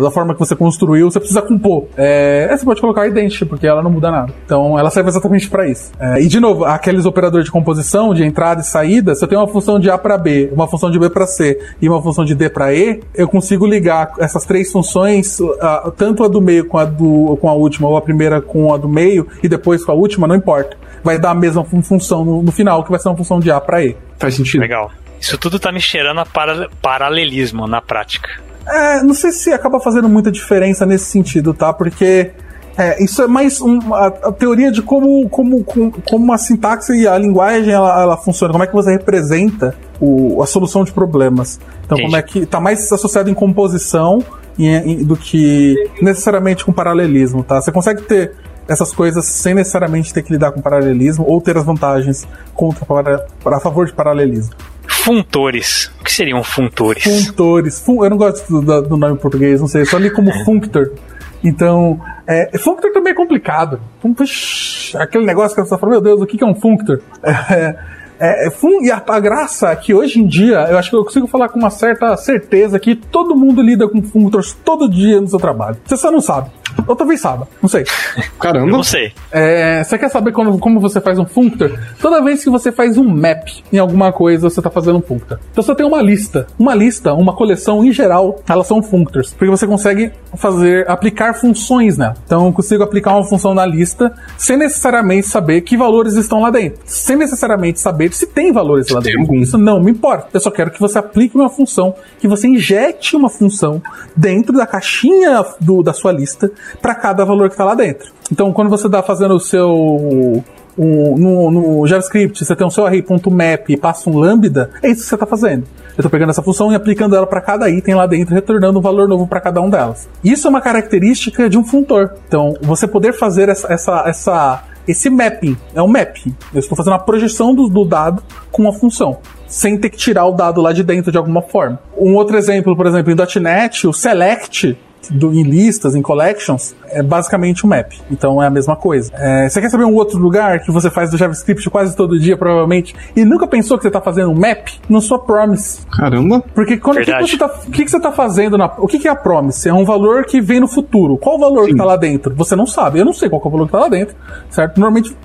C: da forma que você construiu, você precisa compor. É, você pode colocar idêntica, porque ela não muda nada. Então ela serve exatamente para isso. É, e de novo, aqueles operadores de composição, de entrada e saída, se eu tenho uma função de A para B, uma função de B para C e uma função de D para E, eu consigo ligar essas três funções, uh, tanto a do meio com a, do, com a última, ou a primeira com a do meio, e depois com a última, não importa. Vai dar a mesma função no, no final, que vai ser uma função de A para E.
B: Faz sentido. Legal. Isso tudo tá me cheirando a para, paralelismo na prática.
C: É, não sei se acaba fazendo muita diferença nesse sentido, tá? Porque é, isso é mais um, a, teoria de como, como, como, a sintaxe e a linguagem ela, ela funciona, como é que você representa o, a solução de problemas. Então, Entendi. como é que está mais associado em composição do que necessariamente com paralelismo, tá? Você consegue ter essas coisas sem necessariamente ter que lidar com paralelismo ou ter as vantagens contra para, para a favor de paralelismo.
B: Funtores. O que seriam funtores?
C: Funtores. Fun, eu não gosto do, do, nome em português, não sei, só li como functor. Então, é, functor também é complicado. aquele negócio que você fala, meu Deus, o que é um functor? É, é, fun, e a, a, graça é que hoje em dia, eu acho que eu consigo falar com uma certa certeza que todo mundo lida com functors todo dia no seu trabalho. Você só não sabe. Ou talvez saiba, não sei.
B: Caramba. não sei.
C: É, você quer saber como, como você faz um functor? Toda vez que você faz um map em alguma coisa, você está fazendo um functor. Então você tem uma lista. Uma lista, uma coleção em geral, elas são functors. Porque você consegue fazer, aplicar funções nela. Então eu consigo aplicar uma função na lista sem necessariamente saber que valores estão lá dentro. Sem necessariamente saber se tem valores lá dentro. Algum. Isso não me importa. Eu só quero que você aplique uma função, que você injete uma função dentro da caixinha do, da sua lista para cada valor que está lá dentro. Então, quando você está fazendo o seu no, no, JavaScript, você tem um seu array.map e passa um lambda, é isso que você está fazendo. Eu estou pegando essa função e aplicando ela para cada item lá dentro, retornando um valor novo para cada um delas. Isso é uma característica de um funtor. Então, você poder fazer essa, essa, essa esse mapping, é um mapping. Eu estou fazendo a projeção do, do dado com uma função sem ter que tirar o dado lá de dentro de alguma forma. Um outro exemplo, por exemplo, em .NET, o select do, em listas, em collections, é basicamente um map. Então é a mesma coisa. É, você quer saber um outro lugar que você faz do JavaScript quase todo dia, provavelmente, e nunca pensou que você está fazendo um map? Na sua promise.
D: Caramba.
C: Porque quando o que, que, você tá, que, que você está fazendo na. O que, que é a promise? É um valor que vem no futuro. Qual o valor Sim. que está lá dentro? Você não sabe. Eu não sei qual é o valor que está lá dentro. Certo? Normalmente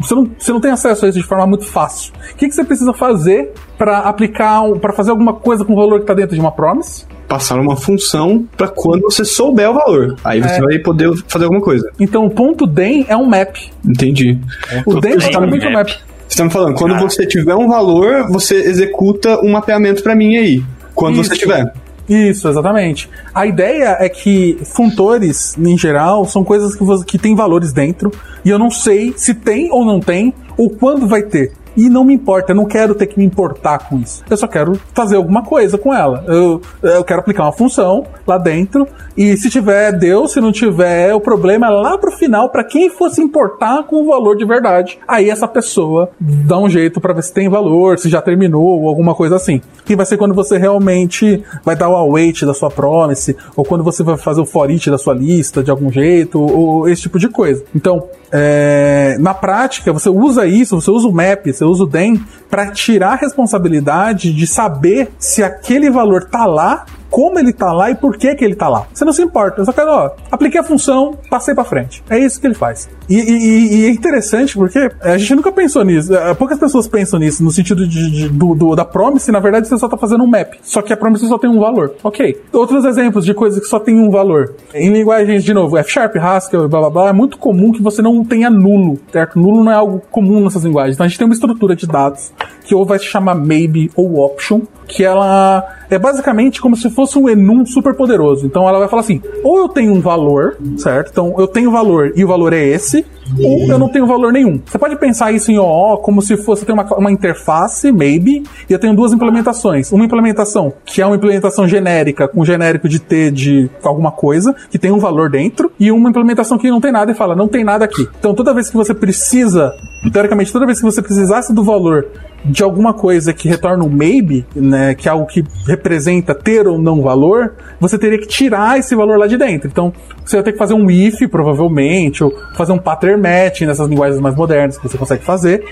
C: você não, você não tem acesso a isso de forma muito fácil. O que, que você precisa fazer para aplicar, para fazer alguma coisa com o valor que está dentro de uma promise?
D: Passar uma função para quando você souber o valor. Aí você é. vai poder fazer alguma coisa.
C: Então o ponto DEM é um map.
D: Entendi.
C: O DEM é basicamente um map. Você
D: está me falando, quando Cara. você tiver um valor, você executa um mapeamento para mim aí. Quando Isso. você tiver.
C: Isso, exatamente. A ideia é que funtores, em geral, são coisas que, que têm valores dentro, e eu não sei se tem ou não tem, ou quando vai ter. E não me importa, eu não quero ter que me importar com isso. Eu só quero fazer alguma coisa com ela. Eu, eu quero aplicar uma função lá dentro. E se tiver, deu. Se não tiver, o problema é lá pro final, para quem fosse importar com o valor de verdade. Aí essa pessoa dá um jeito para ver se tem valor, se já terminou ou alguma coisa assim. Que vai ser quando você realmente vai dar o await da sua promise, ou quando você vai fazer o for each da sua lista de algum jeito, ou esse tipo de coisa. Então, é, na prática, você usa isso, você usa o map, você usa o DEM para tirar a responsabilidade de saber se aquele valor tá lá como ele tá lá e por que que ele tá lá. Você não se importa, eu só quero, ó, apliquei a função, passei para frente. É isso que ele faz. E, e, e, é interessante porque a gente nunca pensou nisso. É, poucas pessoas pensam nisso, no sentido de, de do, do, da promise, na verdade você só tá fazendo um map. Só que a promise só tem um valor. Ok. Outros exemplos de coisas que só tem um valor. Em linguagens, de novo, F Sharp, Haskell, blá blá blá, é muito comum que você não tenha nulo, certo? Nulo não é algo comum nessas linguagens. Então a gente tem uma estrutura de dados que ou vai se chamar maybe ou option, que ela é basicamente como se fosse um enum super poderoso. Então ela vai falar assim: ou eu tenho um valor, certo? Então eu tenho valor e o valor é esse, ou eu não tenho valor nenhum. Você pode pensar isso em OO como se fosse ter uma, uma interface, maybe, e eu tenho duas implementações. Uma implementação que é uma implementação genérica, com genérico de T de alguma coisa, que tem um valor dentro, e uma implementação que não tem nada e fala, não tem nada aqui. Então toda vez que você precisa, teoricamente, toda vez que você precisasse do valor de alguma coisa que retorna um maybe, né, que é algo que representa ter ou não valor, você teria que tirar esse valor lá de dentro. Então, você vai ter que fazer um if, provavelmente, ou fazer um pattern match nessas linguagens mais modernas que você consegue fazer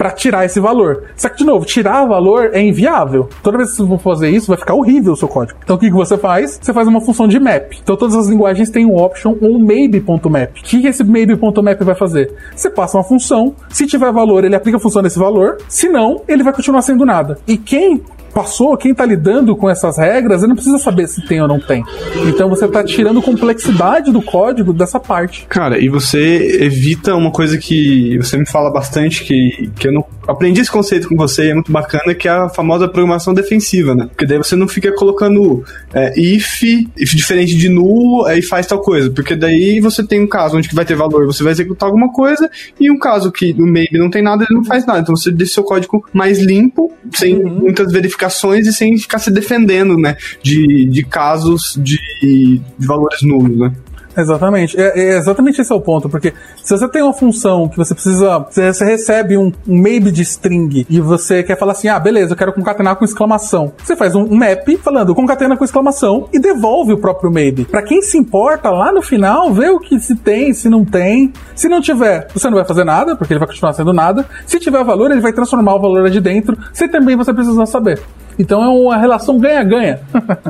C: para tirar esse valor. Só que, de novo, tirar valor é inviável. Toda vez que você for fazer isso, vai ficar horrível o seu código. Então, o que, que você faz? Você faz uma função de map. Então, todas as linguagens têm um option ou um maybe.map. O que, que esse maybe.map vai fazer? Você passa uma função, se tiver valor, ele aplica a função nesse valor, se não, ele vai continuar sendo nada. E quem passou, quem está lidando com essas regras, ele não precisa saber se tem ou não tem. Então você está tirando complexidade do código dessa parte.
D: Cara, e você evita uma coisa que você me fala bastante, que, que eu não aprendi esse conceito com você e é muito bacana, que é a famosa programação defensiva, né? Porque daí você não fica colocando é, if, if diferente de null, aí faz tal coisa. Porque daí você tem um caso onde vai ter valor, você vai executar alguma coisa, e um caso que no maybe não tem nada, ele não faz nada. Então você deixa seu código mais limpo, sem uhum. muitas verificações e sem ficar se defendendo, né? De, de casos de, de valores nulos, né?
C: Exatamente. É, é, exatamente esse é o ponto, porque se você tem uma função que você precisa. Você recebe um, um maybe de string e você quer falar assim: ah, beleza, eu quero concatenar com exclamação. Você faz um map falando concatena com exclamação e devolve o próprio maybe. Para quem se importa lá no final, vê o que se tem, se não tem. Se não tiver, você não vai fazer nada, porque ele vai continuar sendo nada. Se tiver valor, ele vai transformar o valor de dentro. Se também você precisa saber. Então é uma relação ganha-ganha.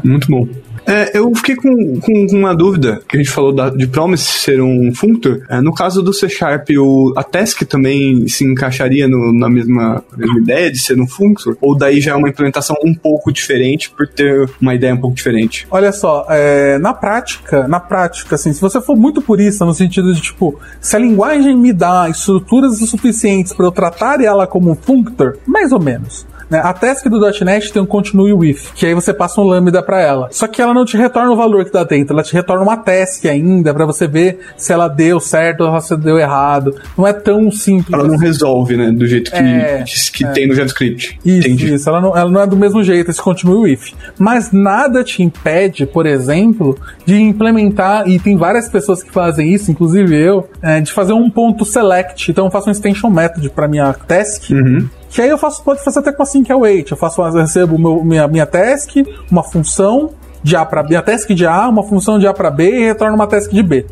D: Muito bom. É, eu fiquei com, com, uma dúvida, que a gente falou da, de Promise ser um functor. É, no caso do C Sharp, o, a Task também se encaixaria no, na mesma, mesma ideia de ser um functor? Ou daí já é uma implementação um pouco diferente por ter uma ideia um pouco diferente?
C: Olha só, é, na prática, na prática, assim, se você for muito purista no sentido de, tipo, se a linguagem me dá estruturas suficientes para eu tratar ela como um functor, mais ou menos. Né? A task do .NET tem um continue with, que aí você passa um lambda para ela. Só que ela não te retorna o valor que tá dentro, ela te retorna uma task ainda para você ver se ela deu certo ou se deu errado. Não é tão simples.
D: Ela não resolve, né, do jeito que, é, que, que é. tem no JavaScript.
C: Isso, Entendi. isso. Ela não, ela não é do mesmo jeito esse continue with. Mas nada te impede, por exemplo, de implementar, e tem várias pessoas que fazem isso, inclusive eu, é, de fazer um ponto select. Então eu faço um extension method para minha task. Uhum que aí eu faço, pode fazer até com a sync await. Eu faço, eu recebo meu, minha, minha task, uma função, de A para B, a task de A, uma função de A para B e retorna uma task de B.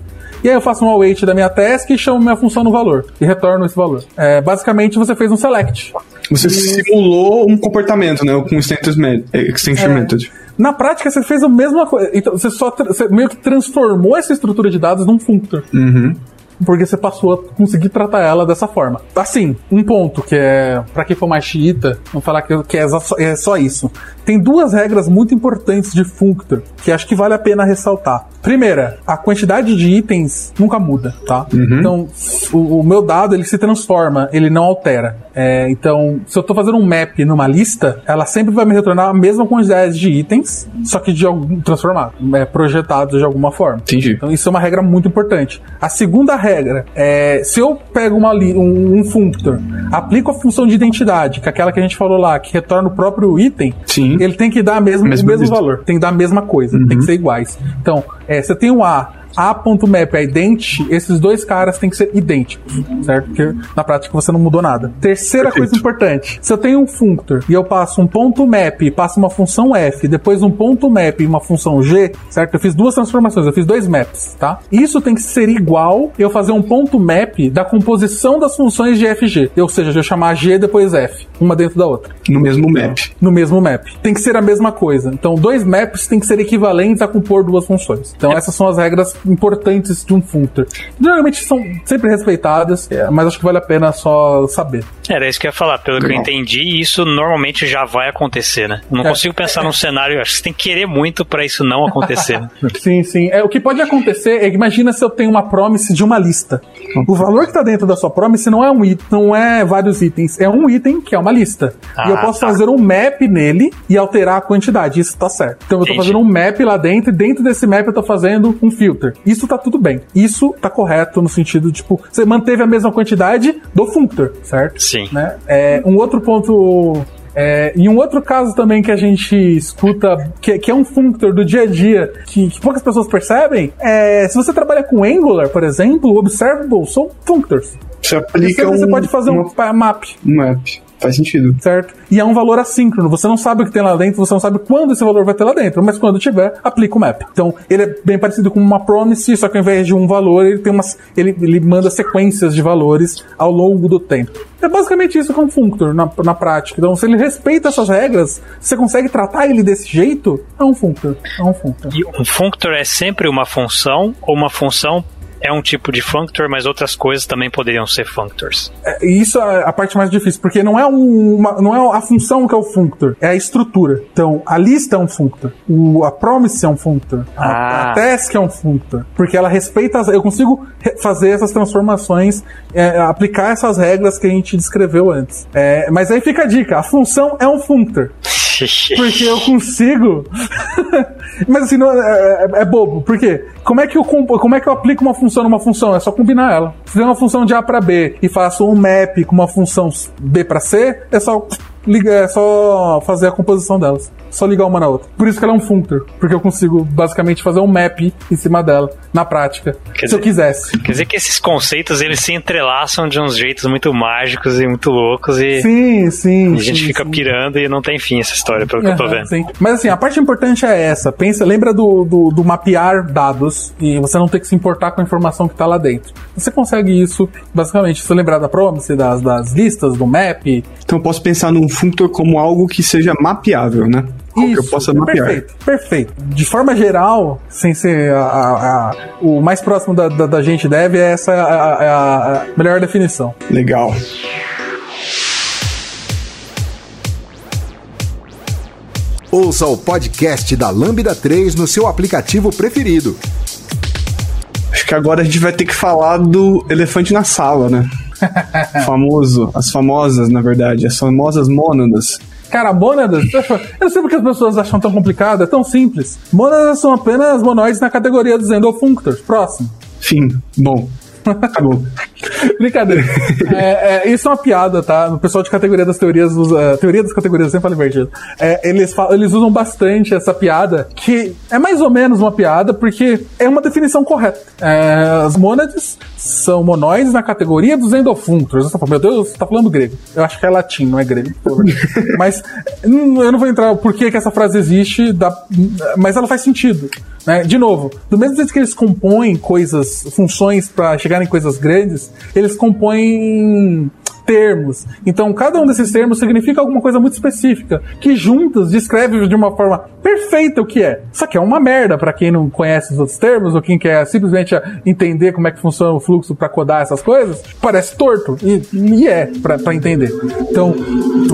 C: E aí eu faço um await da minha task e chamo minha função no valor. E retorno esse valor. É, basicamente, você fez um select.
D: Você simulou um comportamento, né? Com extension
C: é, method. Na prática, você fez a mesma coisa. Então, você só você meio que transformou essa estrutura de dados num functor.
D: Uhum
C: porque você passou a conseguir tratar ela dessa forma. Assim, um ponto que é, para quem for mais xiita, vamos falar que, que é, é só isso. Tem duas regras muito importantes de Functor que acho que vale a pena ressaltar. Primeira, a quantidade de itens nunca muda, tá?
D: Uhum.
C: Então, o, o, meu dado ele se transforma, ele não altera. É, então, se eu tô fazendo um map numa lista, ela sempre vai me retornar a mesma quantidade de itens, só que de algum transformado, é, projetados de alguma forma.
D: Entendi.
C: Então, isso é uma regra muito importante. A segunda regra é, se eu pego uma, um, um functor, aplico a função de identidade, que é aquela que a gente falou lá, que retorna o próprio item,
D: Sim
C: ele tem que dar mesmo, o mesmo valor, tem que dar a mesma coisa, uhum. tem que ser iguais. Então, é, você tem um A a.map é ident, esses dois caras têm que ser idênticos, certo? Porque na prática você não mudou nada. Terceira Perfeito. coisa importante: se eu tenho um functor e eu passo um ponto map, passo uma função f, depois um ponto map e uma função g, certo? Eu fiz duas transformações, eu fiz dois maps, tá? Isso tem que ser igual eu fazer um ponto map da composição das funções de fg, ou seja, eu chamar g depois f, uma dentro da outra.
D: No mesmo map.
C: No mesmo map. Tem que ser a mesma coisa. Então, dois maps têm que ser equivalentes a compor duas funções. Então, essas são as regras importantes de um functor. Geralmente são sempre respeitadas, é, mas acho que vale a pena só saber.
B: Era isso que eu ia falar. Pelo Legal. que eu entendi, isso normalmente já vai acontecer, né? Não é, consigo pensar é, num cenário, acho que você tem que querer muito para isso não acontecer. Né?
C: sim, sim. É, o que pode acontecer é que imagina se eu tenho uma promise de uma lista. O valor que está dentro da sua promise não é um item, não é vários itens, é um item que é uma lista. Ah, e eu ah, posso tá. fazer um map nele e alterar a quantidade. Isso está certo. Então eu estou fazendo um map lá dentro e dentro desse map eu estou fazendo um filter. Isso tá tudo bem. Isso tá correto no sentido, tipo, você manteve a mesma quantidade do functor, certo?
B: Sim.
C: Né? É, um outro ponto é, e um outro caso também que a gente escuta, que, que é um functor do dia a dia, que, que, poucas pessoas percebem, é se você trabalha com Angular, por exemplo, observables são functors.
D: Você aplica
C: você, um, você pode fazer uma, um map.
D: Um map. Faz sentido.
C: Certo? E é um valor assíncrono. Você não sabe o que tem lá dentro, você não sabe quando esse valor vai ter lá dentro, mas quando tiver, aplica o map. Então, ele é bem parecido com uma promise, só que ao invés de um valor, ele tem umas. Ele, ele manda sequências de valores ao longo do tempo. É basicamente isso com o functor na, na prática. Então, se ele respeita essas regras, você consegue tratar ele desse jeito, é um functor. É um functor.
B: E um functor é sempre uma função ou uma função é um tipo de functor, mas outras coisas também poderiam ser functors.
C: É, isso é a parte mais difícil, porque não é, uma, não é a função que é o functor, é a estrutura. Então, a lista é um functor, o, a promise é um functor, a, ah. a task é um functor, porque ela respeita, as, eu consigo fazer essas transformações, é, aplicar essas regras que a gente descreveu antes. É, mas aí fica a dica, a função é um functor. Porque eu consigo. Mas assim, não, é, é, é, bobo. Por quê? Como é, que eu, como é que eu aplico uma função numa função? É só combinar ela. Se fizer uma função de A para B e faço um map com uma função B para C, é só liga, é só fazer a composição delas. Só ligar uma na outra. Por isso que ela é um functor. Porque eu consigo basicamente fazer um map em cima dela, na prática. Quer se dizer, eu quisesse.
B: Quer dizer que esses conceitos eles se entrelaçam de uns jeitos muito mágicos e muito loucos. E,
C: sim, sim.
B: E a gente
C: sim,
B: fica
C: sim.
B: pirando e não tem fim essa história, pelo que eu tô vendo.
C: Sim. Mas assim, a parte importante é essa. Pensa, lembra do, do, do mapear dados e você não ter que se importar com a informação que está lá dentro. Você consegue isso, basicamente, se lembrar da promise, das, das listas, do map.
D: Então eu posso pensar num functor como algo que seja mapeável, né?
C: Isso, que eu possa mapear. Perfeito, perfeito. De forma geral, sem ser a, a, a, o mais próximo da, da, da, gente deve, é essa a, a melhor definição.
D: Legal.
A: Ouça o podcast da Lambda 3 no seu aplicativo preferido.
D: Acho que agora a gente vai ter que falar do elefante na sala, né? famoso, as famosas, na verdade, as famosas mônadas.
C: Cara, mônadas, eu não sei porque as pessoas acham tão complicado, é tão simples. Mônadas são apenas monoides na categoria dos endofunctors. Próximo.
D: Sim, bom. Acabou.
C: Brincadeira. É, é, isso é uma piada, tá? O pessoal de categoria das teorias usa. Teoria das categorias, sempre falo invertido. É, eles, falam, eles usam bastante essa piada, que é mais ou menos uma piada, porque é uma definição correta. É, as mônades são monóides na categoria dos endofunctors. Tá meu Deus, você tá falando grego. Eu acho que é latim, não é grego. mas hum, eu não vou entrar por que, que essa frase existe, mas ela faz sentido. Né? De novo, do mesmo jeito que eles compõem coisas, funções para chegar em coisas grandes, eles compõem termos. Então, cada um desses termos significa alguma coisa muito específica, que juntas descreve de uma forma perfeita o que é. Só que é uma merda para quem não conhece os outros termos, ou quem quer simplesmente entender como é que funciona o fluxo para codar essas coisas, parece torto. E, e é, para entender. Então,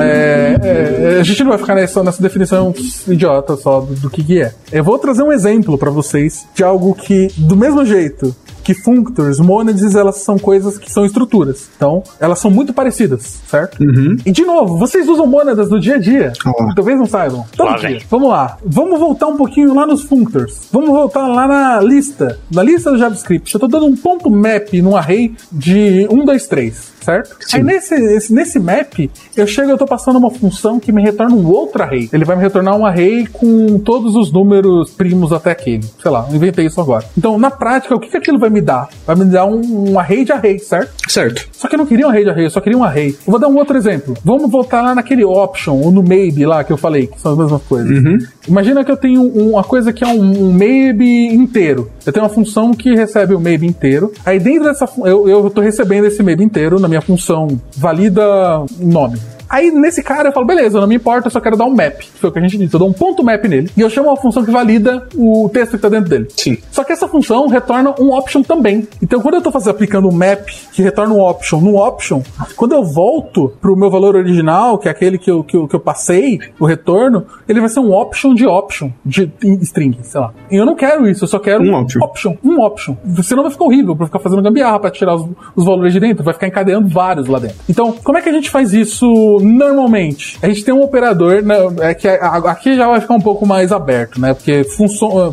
C: é, é, a gente não vai ficar nessa, nessa definição idiota só do, do que, que é. Eu vou trazer um exemplo para vocês de algo que, do mesmo jeito que functors, mônades, elas são coisas que são estruturas. Então, elas são muito parecidas, certo?
D: Uhum.
C: E de novo, vocês usam mônadas no dia a dia? Oh. Talvez não saibam. Todo lá dia. Vamos lá. Vamos voltar um pouquinho lá nos functors. Vamos voltar lá na lista. Na lista do JavaScript. Eu tô dando um ponto map num array de 1, 2, 3 certo? Sim. Aí nesse, esse, nesse map, eu chego e eu tô passando uma função que me retorna um outro array. Ele vai me retornar um array com todos os números primos até aquele. Sei lá, inventei isso agora. Então, na prática, o que, que aquilo vai me dar? Vai me dar um, um array de array, certo?
D: Certo.
C: Só que eu não queria um array de array, eu só queria um array. Eu vou dar um outro exemplo. Vamos voltar lá naquele option, ou no maybe lá que eu falei, que são as mesmas coisas.
D: Uhum.
C: Imagina que eu tenho uma coisa que é um, um maybe inteiro. Eu tenho uma função que recebe o maybe inteiro. Aí dentro dessa eu, eu tô recebendo esse maybe inteiro na minha função valida um nome. Aí nesse cara eu falo, beleza, não me importa, eu só quero dar um map. Foi o que a gente disse. Eu dou um ponto map nele e eu chamo uma função que valida o texto que tá dentro dele.
D: Sim.
C: Só que essa função retorna um option também. Então quando eu tô fazendo, aplicando um map que retorna um option no option, quando eu volto pro meu valor original, que é aquele que eu, que eu, que eu passei, o retorno, ele vai ser um option de option, de string, sei lá. E eu não quero isso, eu só quero
D: um option.
C: option um option. Senão vai ficar horrível pra ficar fazendo gambiarra pra tirar os, os valores de dentro, vai ficar encadeando vários lá dentro. Então, como é que a gente faz isso normalmente, a gente tem um operador, né, é que aqui já vai ficar um pouco mais aberto, né? Porque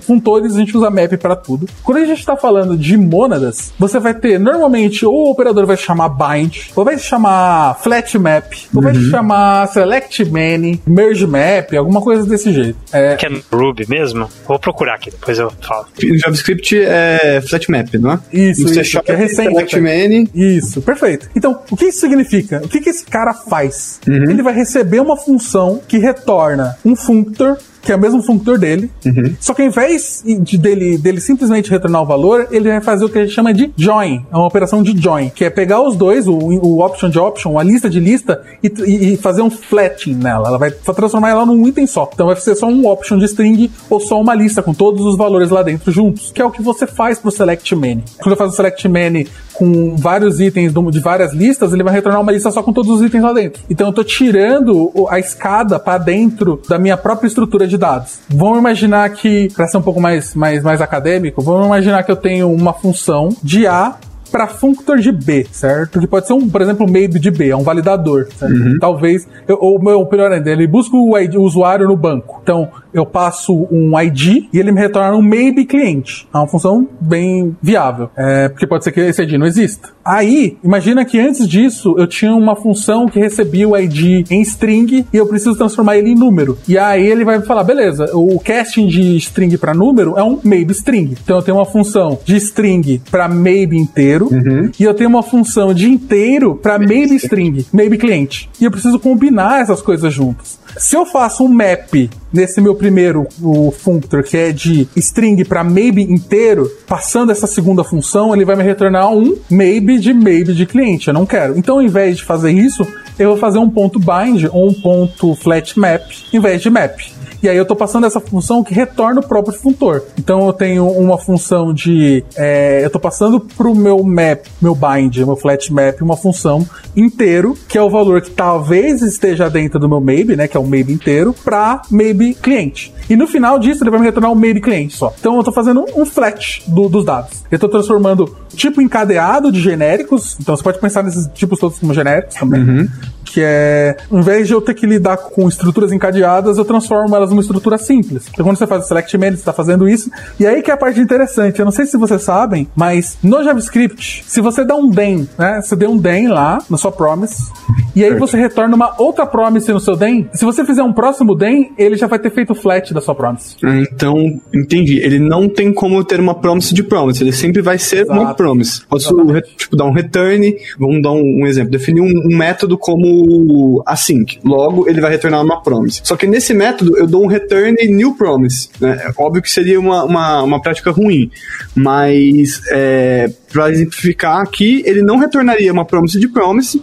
C: funtores a gente usa map para tudo. Quando a gente está falando de mônadas, você vai ter normalmente ou o operador vai chamar bind, ou vai chamar flat map, ou uhum. vai chamar select many, merge map, alguma coisa desse jeito.
B: É... Que é Ruby mesmo? Vou procurar aqui, depois eu falo.
D: No JavaScript é flat map, não é?
C: Isso, isso, que é recente.
D: Select many.
C: Isso, perfeito. Então, o que isso significa? O que, que esse cara faz? Uhum. Ele vai receber uma função que retorna um functor que é o mesmo functor dele.
D: Uhum.
C: Só que ao invés de dele, dele simplesmente retornar o valor, ele vai fazer o que a gente chama de join. É uma operação de join, que é pegar os dois, o, o option de option, a lista de lista, e, e, fazer um flatting nela. Ela vai transformar ela num item só. Então vai ser só um option de string ou só uma lista com todos os valores lá dentro juntos, que é o que você faz pro select many. Quando eu faço o select many com vários itens de várias listas, ele vai retornar uma lista só com todos os itens lá dentro. Então eu tô tirando a escada para dentro da minha própria estrutura de dados. Vamos imaginar que, para ser um pouco mais, mais, mais acadêmico, vamos imaginar que eu tenho uma função de A para functor de B, certo? Que pode ser um, por exemplo, um maybe de B, é um validador, certo? Uhum. Talvez, eu, ou, ou pior ainda, ele busca o, ID, o usuário no banco. Então, eu passo um ID e ele me retorna um maybe cliente. É uma função bem viável. É, porque pode ser que esse ID não exista. Aí, imagina que antes disso eu tinha uma função que recebia o ID em string e eu preciso transformar ele em número. E aí ele vai falar, beleza, o casting de string para número é um maybe string. Então eu tenho uma função de string para maybe inteiro
D: uhum.
C: e eu tenho uma função de inteiro para maybe string, maybe cliente. E eu preciso combinar essas coisas juntas. Se eu faço um map nesse meu primeiro o functor, que é de string para maybe inteiro, passando essa segunda função, ele vai me retornar um maybe de maybe de cliente. Eu não quero. Então, ao invés de fazer isso, eu vou fazer um ponto bind ou um ponto flat map em vez de map. E aí eu estou passando essa função que retorna o próprio funtor. Então eu tenho uma função de. É, eu estou passando para o meu map, meu bind, meu flat map, uma função inteiro, que é o valor que talvez esteja dentro do meu maybe, né? Que é o maybe inteiro, para maybe cliente. E no final disso ele vai me retornar um maybe cliente só. Então eu estou fazendo um flat do, dos dados. Eu estou transformando tipo encadeado de genéricos. Então você pode pensar nesses tipos todos como genéricos também.
D: Uhum
C: que é, ao invés de eu ter que lidar com estruturas encadeadas, eu transformo elas numa estrutura simples. Então quando você faz o select menu, você está fazendo isso. E aí que é a parte interessante. Eu não sei se vocês sabem, mas no JavaScript, se você dá um den, né? Você deu um den lá na sua promise, e aí você retorna uma outra promise no seu den. Se você fizer um próximo den, ele já vai ter feito o flat da sua promise.
D: Ah, então, entendi. Ele não tem como ter uma promise de promise. Ele sempre vai ser Exato. uma promise. Posso, tipo, dar um return. Vamos dar um, um exemplo. Definir um, um, método como async. Logo, ele vai retornar uma promise. Só que nesse método, eu dou um return new promise. Né? É óbvio que seria uma, uma, uma prática ruim. Mas, é, para exemplificar aqui, ele não retornaria uma promise de promise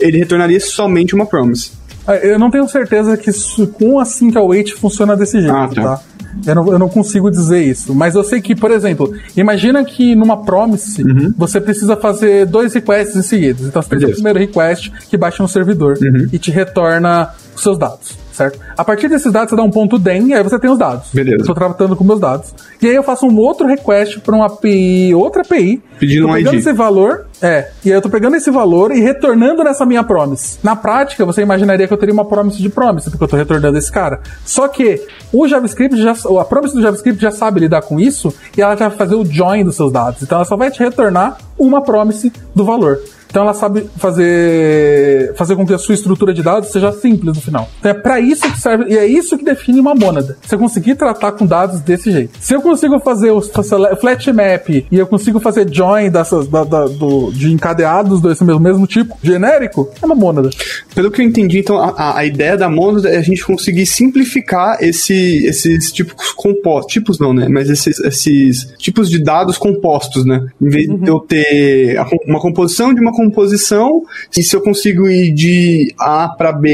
D: ele retornaria somente uma promise.
C: É, eu não tenho certeza que isso, com a sync await funciona desse jeito, ah, tá? tá? Eu não, eu não consigo dizer isso. Mas eu sei que, por exemplo, imagina que numa promise uhum. você precisa fazer dois requests em seguida. Então você faz o primeiro request que baixa no servidor uhum. e te retorna os seus dados certo? A partir desses dados, você dá um ponto DEM e aí você tem os dados.
D: Beleza.
C: Estou tratando com meus dados. E aí eu faço um outro request para uma API, outra API.
D: Pedindo um
C: pegando
D: ID.
C: esse valor, é. E aí eu tô pegando esse valor e retornando nessa minha promise. Na prática, você imaginaria que eu teria uma promise de promise, porque eu tô retornando esse cara. Só que o JavaScript já, a promise do JavaScript já sabe lidar com isso e ela já vai fazer o join dos seus dados. Então ela só vai te retornar uma promise do valor. Então ela sabe fazer fazer com que a sua estrutura de dados seja simples no final. Então é para isso que serve e é isso que define uma mônada. Eu conseguir tratar com dados desse jeito. Se eu consigo fazer o flat map e eu consigo fazer join dessas da, da, do, de encadeados desse mesmo, mesmo tipo genérico, é uma mônada.
D: Pelo que eu entendi, então a, a ideia da mônada é a gente conseguir simplificar esse, esses tipos compostos, tipos não, né? Mas esses, esses tipos de dados compostos, né? Em vez uhum. de eu ter uma composição de uma composição, e se eu consigo ir de A para B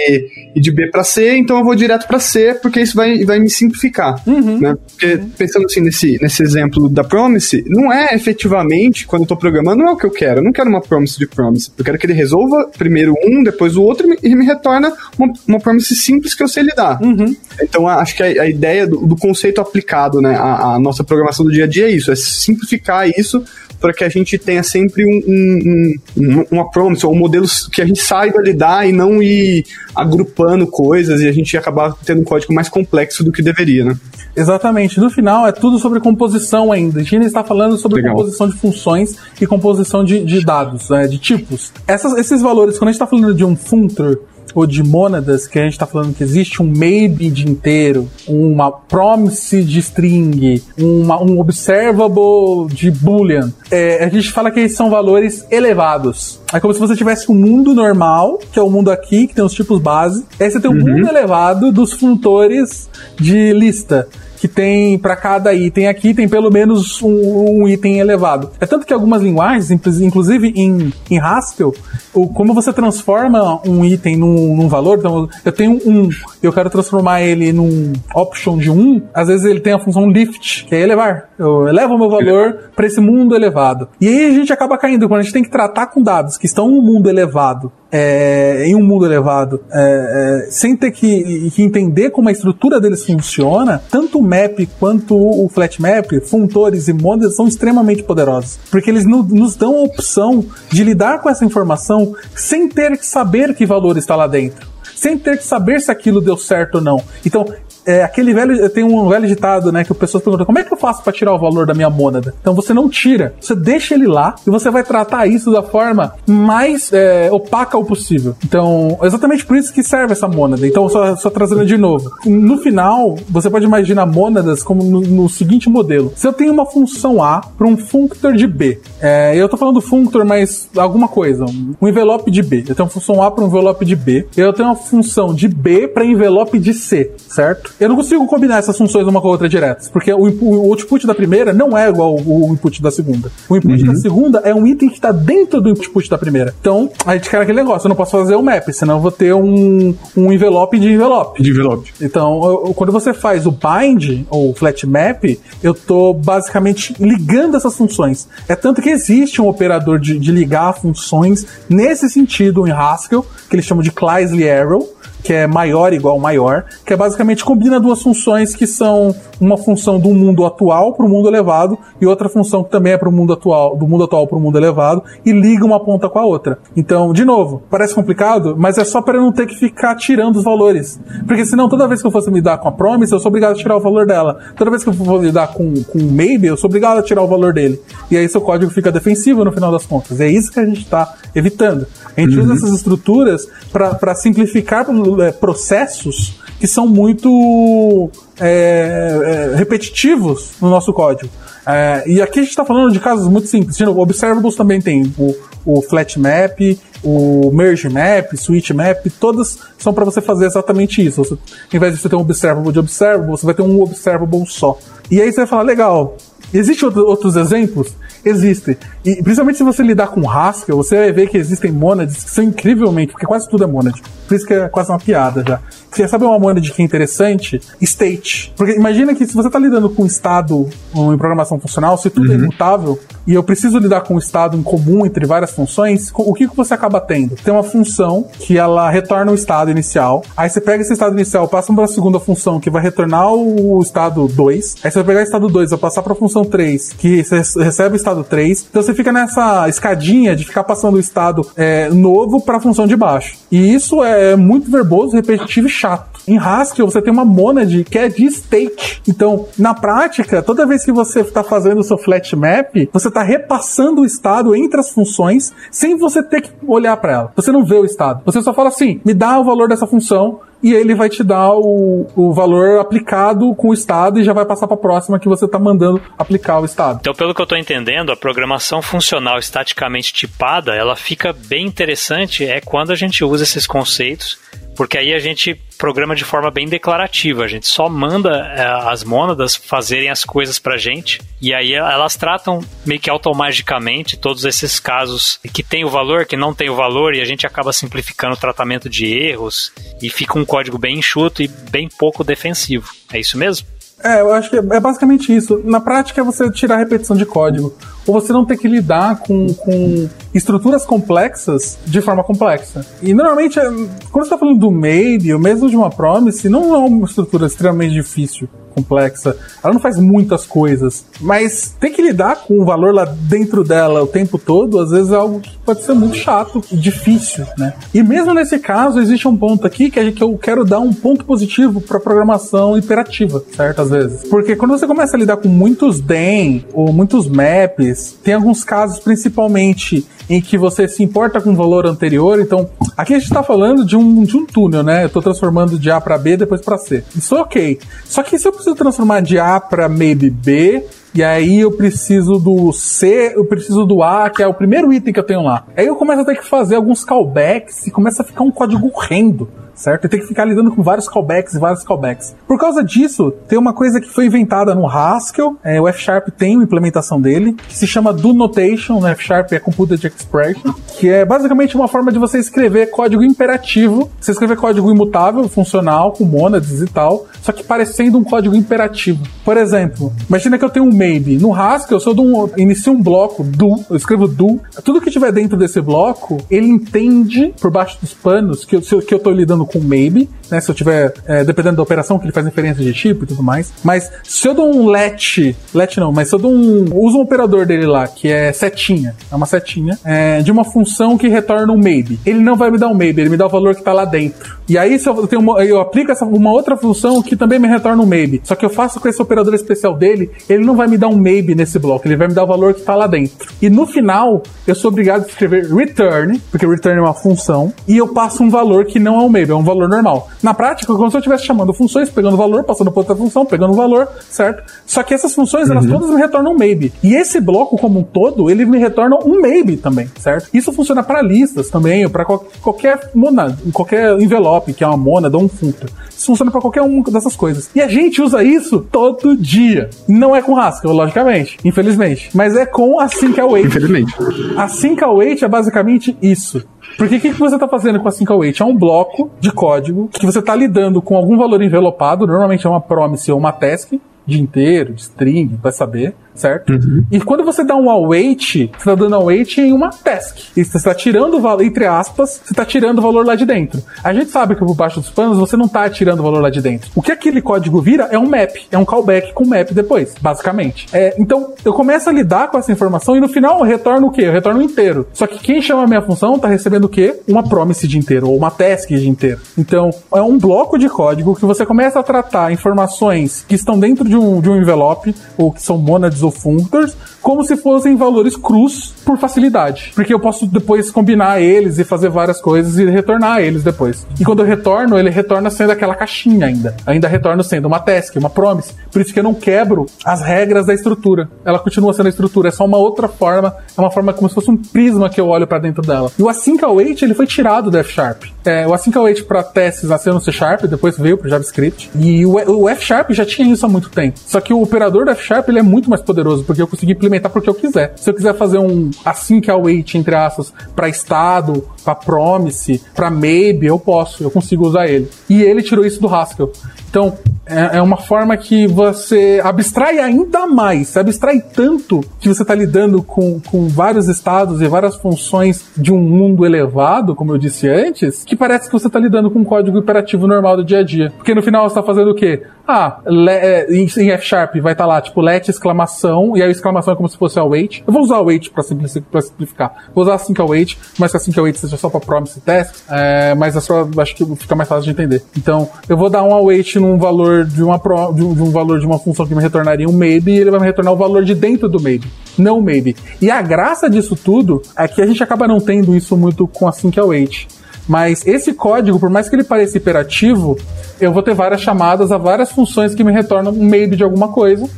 D: e de B para C, então eu vou direto para C, porque isso vai, vai me simplificar. Uhum. Né? Porque, uhum. pensando assim nesse, nesse exemplo da Promise, não é efetivamente, quando eu estou programando, não é o que eu quero. Eu não quero uma Promise de Promise. Eu quero que ele resolva primeiro um, depois o outro e me retorna uma, uma Promise simples que eu sei lidar. Uhum. Então, acho que a, a ideia do, do, conceito aplicado né, à, à nossa programação do dia a dia é isso, é simplificar isso para que a gente tenha sempre um, um, um, uma promise ou um modelo que a gente saiba lidar e não ir agrupando coisas e a gente acabar tendo um código mais complexo do que deveria, né?
C: Exatamente. No final é tudo sobre composição ainda. A gente está falando sobre Legal. composição de funções e composição de, de dados, né, de tipos. Essas, esses valores, quando a gente está falando de um functor, ou de mônadas, que a gente está falando que existe um maybe de inteiro, uma promise de string, uma, um observable de boolean, é, a gente fala que eles são valores elevados. É como se você tivesse um mundo normal, que é o mundo aqui, que tem os tipos base, aí você tem um uhum. mundo elevado dos funtores de lista que tem para cada item aqui tem pelo menos um, um, item elevado. É tanto que algumas linguagens, inclusive em, em Haskell, o, como você transforma um item num, num, valor, então eu tenho um, eu quero transformar ele num option de um, às vezes ele tem a função lift, que é elevar. Eu elevo o meu valor para esse mundo elevado. E aí a gente acaba caindo quando a gente tem que tratar com dados que estão no mundo elevado é, em um mundo elevado, é, é, sem ter que, que, entender como a estrutura deles funciona, tanto o map quanto o flat map, funtores e modas são extremamente poderosos, porque eles no, nos dão a opção de lidar com essa informação sem ter que saber que valor está lá dentro sem ter que saber se aquilo deu certo ou não. Então, é, aquele velho. Tem um velho ditado, né? Que o pessoal pergunta: como é que eu faço para tirar o valor da minha mônada? Então você não tira, você deixa ele lá e você vai tratar isso da forma mais é, opaca o possível. Então, exatamente por isso que serve essa mônada. Então, só, só trazendo de novo. No final, você pode imaginar mônadas como no, no seguinte modelo: se eu tenho uma função A para um functor de B, é, eu tô falando functor, mas alguma coisa, um envelope de B. Eu tenho uma função A para um envelope de B, eu tenho uma função de B para envelope de C, certo? Eu não consigo combinar essas funções uma com a outra diretas, porque o, o output da primeira não é igual o, input da segunda. O input uhum. da segunda é um item que está dentro do input da primeira. Então, a gente quer aquele negócio, eu não posso fazer o um map, senão eu vou ter um, um envelope de envelope.
D: De envelope.
C: Então, eu, quando você faz o bind, ou flat map, eu tô basicamente ligando essas funções. É tanto que existe um operador de, de ligar funções nesse sentido em Haskell, que eles chamam de Kleisli Arrow, que é maior igual maior, que é basicamente combina duas funções que são uma função do mundo atual para o mundo elevado e outra função que também é para o mundo atual, do mundo atual para o mundo elevado e liga uma ponta com a outra. Então, de novo, parece complicado, mas é só para eu não ter que ficar tirando os valores. Porque senão toda vez que eu fosse lidar com a promise, eu sou obrigado a tirar o valor dela. Toda vez que eu for lidar com, com maybe, eu sou obrigado a tirar o valor dele. E aí seu código fica defensivo no final das contas. É isso que a gente está evitando. A gente uhum. usa essas estruturas para simplificar é, processos que são muito é, é, repetitivos no nosso código. É, e aqui a gente está falando de casos muito simples. O Observables também tem o, o Flat Map, o Merge Map, Switch Map, todas são para você fazer exatamente isso. Você, ao invés de você ter um Observable de Observable, você vai ter um Observable só. E aí você vai falar, legal, Existem outros exemplos? Existem. E principalmente se você lidar com Haskell, você vai ver que existem monads que são incrivelmente, porque quase tudo é monad. Por isso que é quase uma piada já. Você sabe uma monad que é interessante? State. Porque imagina que se você está lidando com estado em programação funcional, se tudo é uhum. é imutável, e eu preciso lidar com o estado em comum entre várias funções, o que, que você acaba tendo? Tem uma função que ela retorna o estado inicial, aí você pega esse estado inicial, passa para a segunda função que vai retornar o estado 2, aí você vai pegar o estado 2, vai passar para a função 3, que recebe o estado 3, então você fica nessa escadinha de ficar passando o estado é, novo para a função de baixo. E isso é muito verboso, repetitivo e chato. Em Haskell, você tem uma monad que é de state. Então, na prática, toda vez que você está fazendo o seu flat map, você está repassando o estado entre as funções sem você ter que olhar para ela. Você não vê o estado. Você só fala assim: me dá o valor dessa função, e ele vai te dar o, o valor aplicado com o estado e já vai passar para a próxima que você está mandando aplicar o estado.
B: Então, pelo que eu estou entendendo, a programação funcional estaticamente tipada, ela fica bem interessante é quando a gente usa esses conceitos porque aí a gente programa de forma bem declarativa, a gente só manda é, as mônadas fazerem as coisas pra gente, e aí elas tratam meio que automaticamente todos esses casos que tem o valor, que não tem o valor, e a gente acaba simplificando o tratamento de erros, e fica um código bem enxuto e bem pouco defensivo. É isso mesmo?
C: É, eu acho que é basicamente isso. Na prática é você tirar a repetição de código. Ou você não ter que lidar com, com estruturas complexas de forma complexa. E normalmente, é, quando você está falando do made, ou mesmo de uma promise, não é uma estrutura extremamente difícil complexa. Ela não faz muitas coisas, mas ter que lidar com o valor lá dentro dela o tempo todo, às vezes é algo que pode ser muito chato e difícil, né? E mesmo nesse caso, existe um ponto aqui que, é que eu quero dar um ponto positivo para programação imperativa, certas vezes. Porque quando você começa a lidar com muitos DEM ou muitos maps, tem alguns casos principalmente em que você se importa com o valor anterior. Então, aqui a gente está falando de um, de um túnel, né? Eu estou transformando de A para B, depois para C. Isso é ok. Só que se eu preciso transformar de A para maybe B, e aí eu preciso do C, eu preciso do A, que é o primeiro item que eu tenho lá. Aí eu começo a ter que fazer alguns callbacks e começa a ficar um código rendo certo? E tem que ficar lidando com vários callbacks e vários callbacks. Por causa disso, tem uma coisa que foi inventada no Haskell, é, o F-Sharp tem uma implementação dele, que se chama Do Notation, no F-Sharp é Computed Expression, que é basicamente uma forma de você escrever código imperativo, você escrever código imutável, funcional, com monads e tal, só que parecendo um código imperativo. Por exemplo, imagina que eu tenho um maybe. No Haskell, se eu um, inicio um bloco do, eu escrevo do, tudo que tiver dentro desse bloco, ele entende por baixo dos panos que eu, que eu tô lidando com maybe, né? Se eu tiver, é, dependendo da operação, que ele faz referência de tipo e tudo mais. Mas se eu dou um let, let não, mas se eu dou um, uso um operador dele lá, que é setinha, é uma setinha, é, de uma função que retorna um maybe. Ele não vai me dar um maybe, ele me dá o valor que tá lá dentro. E aí se eu, tenho uma, eu aplico essa, uma outra função que também me retorna um maybe. Só que eu faço com esse operador especial dele, ele não vai me dar um maybe nesse bloco, ele vai me dar o valor que tá lá dentro. E no final, eu sou obrigado a escrever return, porque return é uma função, e eu passo um valor que não é um maybe, é um valor normal. Na prática, é como se eu estivesse chamando funções, pegando valor, passando por outra função, pegando valor, certo? Só que essas funções, elas uhum. todas me retornam um maybe. E esse bloco como um todo, ele me retorna um maybe também, certo? Isso funciona para listas também, ou para qualquer monada, qualquer envelope, que é uma monada ou um functor. Isso funciona para qualquer uma dessas coisas. E a gente usa isso todo dia. Não é com Haskell, logicamente, infelizmente, mas é com a Sync Await.
D: Infelizmente.
C: A Sync Await é basicamente isso. Porque o que, que você está fazendo com a Sync Await? É um bloco de código que você está lidando com algum valor envelopado, normalmente é uma promise ou uma task, de inteiro, de string, vai saber, certo? Uhum. E quando você dá um await, você está dando await em uma task. E você está tirando o valor, entre aspas, você está tirando o valor lá de dentro. A gente sabe que por baixo dos panos você não está tirando o valor lá de dentro. O que aquele código vira é um map, é um callback com map depois, basicamente. É, então, eu começo a lidar com essa informação e no final eu retorno o quê? Eu retorno inteiro. Só que quem chama a minha função está recebendo o quê? Uma promise de inteiro, ou uma task de inteiro. Então, é um bloco de código que você começa a tratar informações que estão dentro de um, de um envelope, ou que são monads ou functors, como se fossem valores crus por facilidade. Porque eu posso depois combinar eles e fazer várias coisas e retornar eles depois. E quando eu retorno, ele retorna sendo aquela caixinha ainda. Ainda retorna sendo uma task, uma promise. Por isso que eu não quebro as regras da estrutura. Ela continua sendo a estrutura, é só uma outra forma, é uma forma como se fosse um prisma que eu olho para dentro dela. E o async await, ele foi tirado do F Sharp. É, o async await para testes nasceu no C Sharp, depois veio pro JavaScript. E o, F Sharp já tinha isso há muito tempo. Só que o operador do F Sharp ele é muito mais poderoso, porque eu consegui implementar porque eu quiser. Se eu quiser fazer um async await, entre aspas, para estado, para promise, para maybe, eu posso, eu consigo usar ele. E ele tirou isso do Haskell. Então, é, é uma forma que você abstrai ainda mais, você abstrai tanto que você está lidando com, com vários estados e várias funções de um mundo elevado, como eu disse antes, que parece que você está lidando com um código imperativo normal do dia a dia. Porque no final você está fazendo o quê? Ah, é, em, F Sharp vai estar tá lá, tipo, let exclamação, e aí a exclamação é como se fosse await. Eu vou usar await para simplificar. Vou usar async await, mas que async await seja só para promise test, é, mas é só, acho que fica mais fácil de entender. Então, eu vou dar um await num valor de, uma pro, de, um, de um valor de uma função que me retornaria um maybe, e ele vai me retornar o valor de dentro do maybe, não maybe. E a graça disso tudo é que a gente acaba não tendo isso muito com async await. Mas esse código, por mais que ele pareça hiperativo, eu vou ter várias chamadas a várias funções que me retornam um maybe de alguma coisa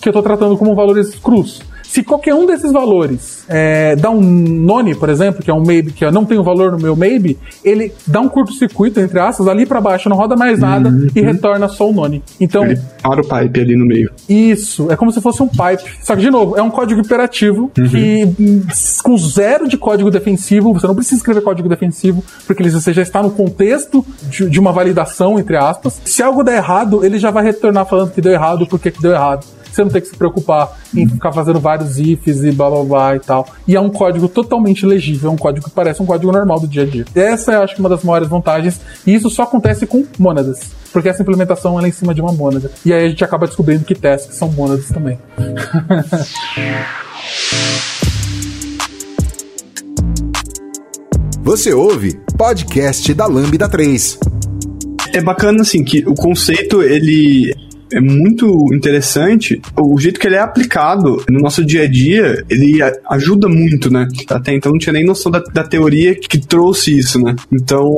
C: que eu estou tratando como valores crus. Se qualquer um desses valores é, dá um none, por exemplo, que é um maybe, que não tem um valor no meu maybe, ele dá um curto-circuito, entre aspas, ali para baixo, não roda mais nada uhum. e retorna só o none. Então. Ele
D: para o pipe ali no meio.
C: Isso, é como se fosse um pipe. Só que, de novo, é um código imperativo uhum. que, com zero de código defensivo, você não precisa escrever código defensivo, porque você já está no contexto de, de uma validação, entre aspas. Se algo der errado, ele já vai retornar falando que deu errado, porque que deu errado você não tem que se preocupar em uhum. ficar fazendo vários ifs e blá blá blá e tal. E é um código totalmente legível, é um código que parece um código normal do dia a dia. Essa eu acho que é uma das maiores vantagens, e isso só acontece com mônadas, porque essa implementação é em cima de uma mônada. E aí a gente acaba descobrindo que tasks são mônadas também.
A: Você ouve podcast da Lambda 3.
D: É bacana assim que o conceito ele é muito interessante o jeito que ele é aplicado no nosso dia a dia, ele ajuda muito, né? Até então não tinha nem noção da, da teoria que trouxe isso, né? Então,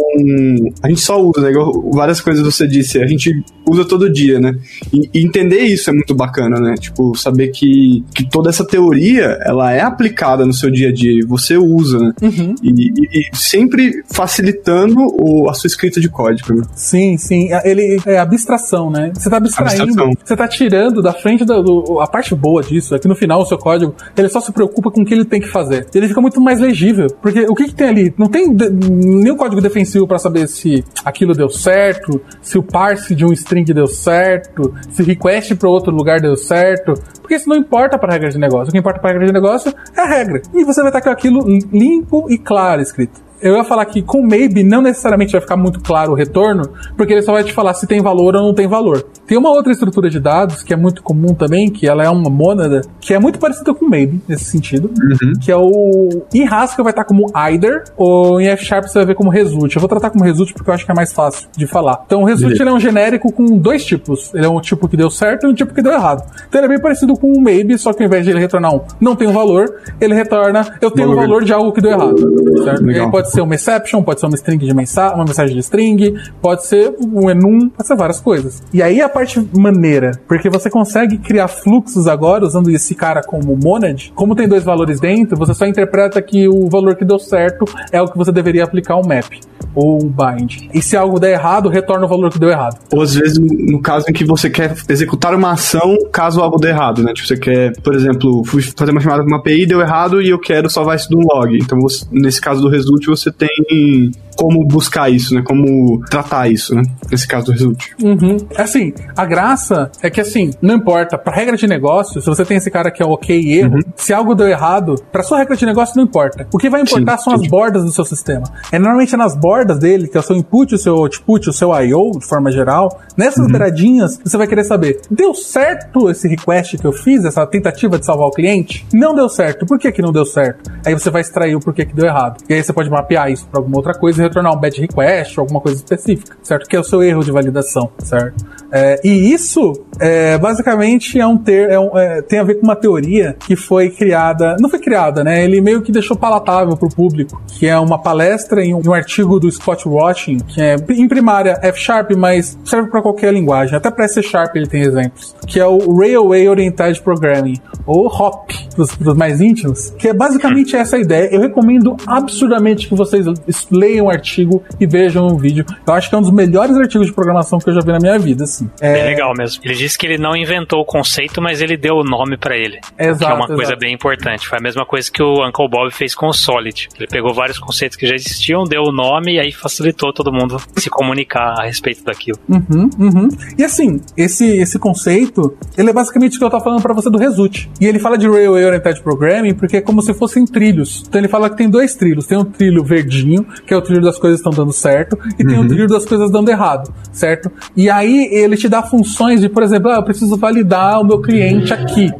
D: a gente só usa, né? Várias coisas você disse, a gente usa todo dia, né? E, e, entender isso é muito bacana, né? Tipo, saber que, que toda essa teoria, ela é aplicada no seu dia a dia e você usa, né? Uhum. E, e, e, sempre facilitando o, a sua escrita de código, né?
C: Sim, sim. Ele é abstração, né? Você tá abstraindo, você tá tirando da frente da, do, a parte boa disso é que no final o seu código, ele só se preocupa com o que ele tem que fazer. Ele fica muito mais legível, porque o que, que tem ali? Não tem nenhum código defensivo para saber se aquilo deu certo, se o parse de um string deu certo, se request para outro lugar deu certo, porque isso não importa para a regra de negócio. O que importa para a regra de negócio é a regra. E você vai estar com aquilo limpo e claro escrito eu ia falar que com maybe não necessariamente vai ficar muito claro o retorno, porque ele só vai te falar se tem valor ou não tem valor. Tem uma outra estrutura de dados que é muito comum também, que ela é uma mônada, que é muito parecida com maybe nesse sentido, uhum. que é o em Haskell vai estar como either ou em F Sharp você vai ver como result. Eu vou tratar como result porque eu acho que é mais fácil de falar. Então o result ele é um genérico com dois tipos. Ele é um tipo que deu certo e um tipo que deu errado. Então ele é bem parecido com o maybe, só que ao invés de ele retornar um não tem um valor, ele retorna eu tenho o valor de algo que deu errado. Certo? Legal. Pode pode ser uma exception, pode ser uma string de mensagem, uma mensagem de string, pode ser um enum, pode ser várias coisas. E aí a parte maneira, porque você consegue criar fluxos agora usando esse cara como monad. Como tem dois valores dentro, você só interpreta que o valor que deu certo é o que você deveria aplicar o map ou um bind. E se algo der errado, retorna o valor que deu errado.
D: Ou às vezes, no caso em que você quer executar uma ação caso algo dê errado, né? Tipo, você quer, por exemplo, fazer uma chamada com uma API, deu errado e eu quero salvar isso de um log. Então, você, nesse caso do result, você tem como buscar isso, né? Como tratar isso, né? Nesse caso do result.
C: Uhum. Assim, a graça é que assim, não importa, pra regra de negócio, se você tem esse cara que é ok e erro, uhum. se algo deu errado, pra sua regra de negócio não importa. O que vai importar sim, são sim. as bordas do seu sistema. É normalmente nas bordas dele, que é o seu input, o seu output, o seu I.O., de forma geral, nessas uhum. beiradinhas, você vai querer saber, deu certo esse request que eu fiz, essa tentativa de salvar o cliente? Não deu certo. Por que que não deu certo? Aí você vai extrair o porquê que deu errado. E aí você pode mapear isso pra alguma outra coisa e retornar um bad request ou alguma coisa específica, certo? Que é o seu erro de validação, certo? É, e isso, é, basicamente, é um ter, é um, é, tem a ver com uma teoria que foi criada, não foi criada, né? Ele meio que deixou palatável para o público, que é uma palestra em um, em um, artigo do Scott Watching, que é em primária F Sharp, mas serve para qualquer linguagem, até para C Sharp ele tem exemplos, que é o Railway Oriented Programming, ou HOP, para os mais íntimos, que é basicamente essa ideia. Eu recomendo absurdamente que vocês leiam o artigo e vejam o vídeo. Eu acho que é um dos melhores artigos de programação que eu já vi na minha vida. Assim.
B: É... Bem legal mesmo. Ele disse que ele não inventou o conceito, mas ele deu o nome para ele. Exato, que é uma exato. coisa bem importante. Foi a mesma coisa que o Uncle Bob fez com o Solid. Ele pegou vários conceitos que já existiam, deu o nome e aí facilitou todo mundo se comunicar a respeito daquilo.
C: Uhum, uhum. E assim, esse, esse conceito, ele é basicamente o que eu tava falando para você do Result. E ele fala de Railway Oriented Programming porque é como se fossem trilhos. Então ele fala que tem dois trilhos. Tem um trilho verdinho, que é o trilho das coisas estão dando certo, e uhum. tem um trilho das coisas dando errado, certo? E aí ele ele te dá funções de, por exemplo, ah, eu preciso validar o meu cliente aqui.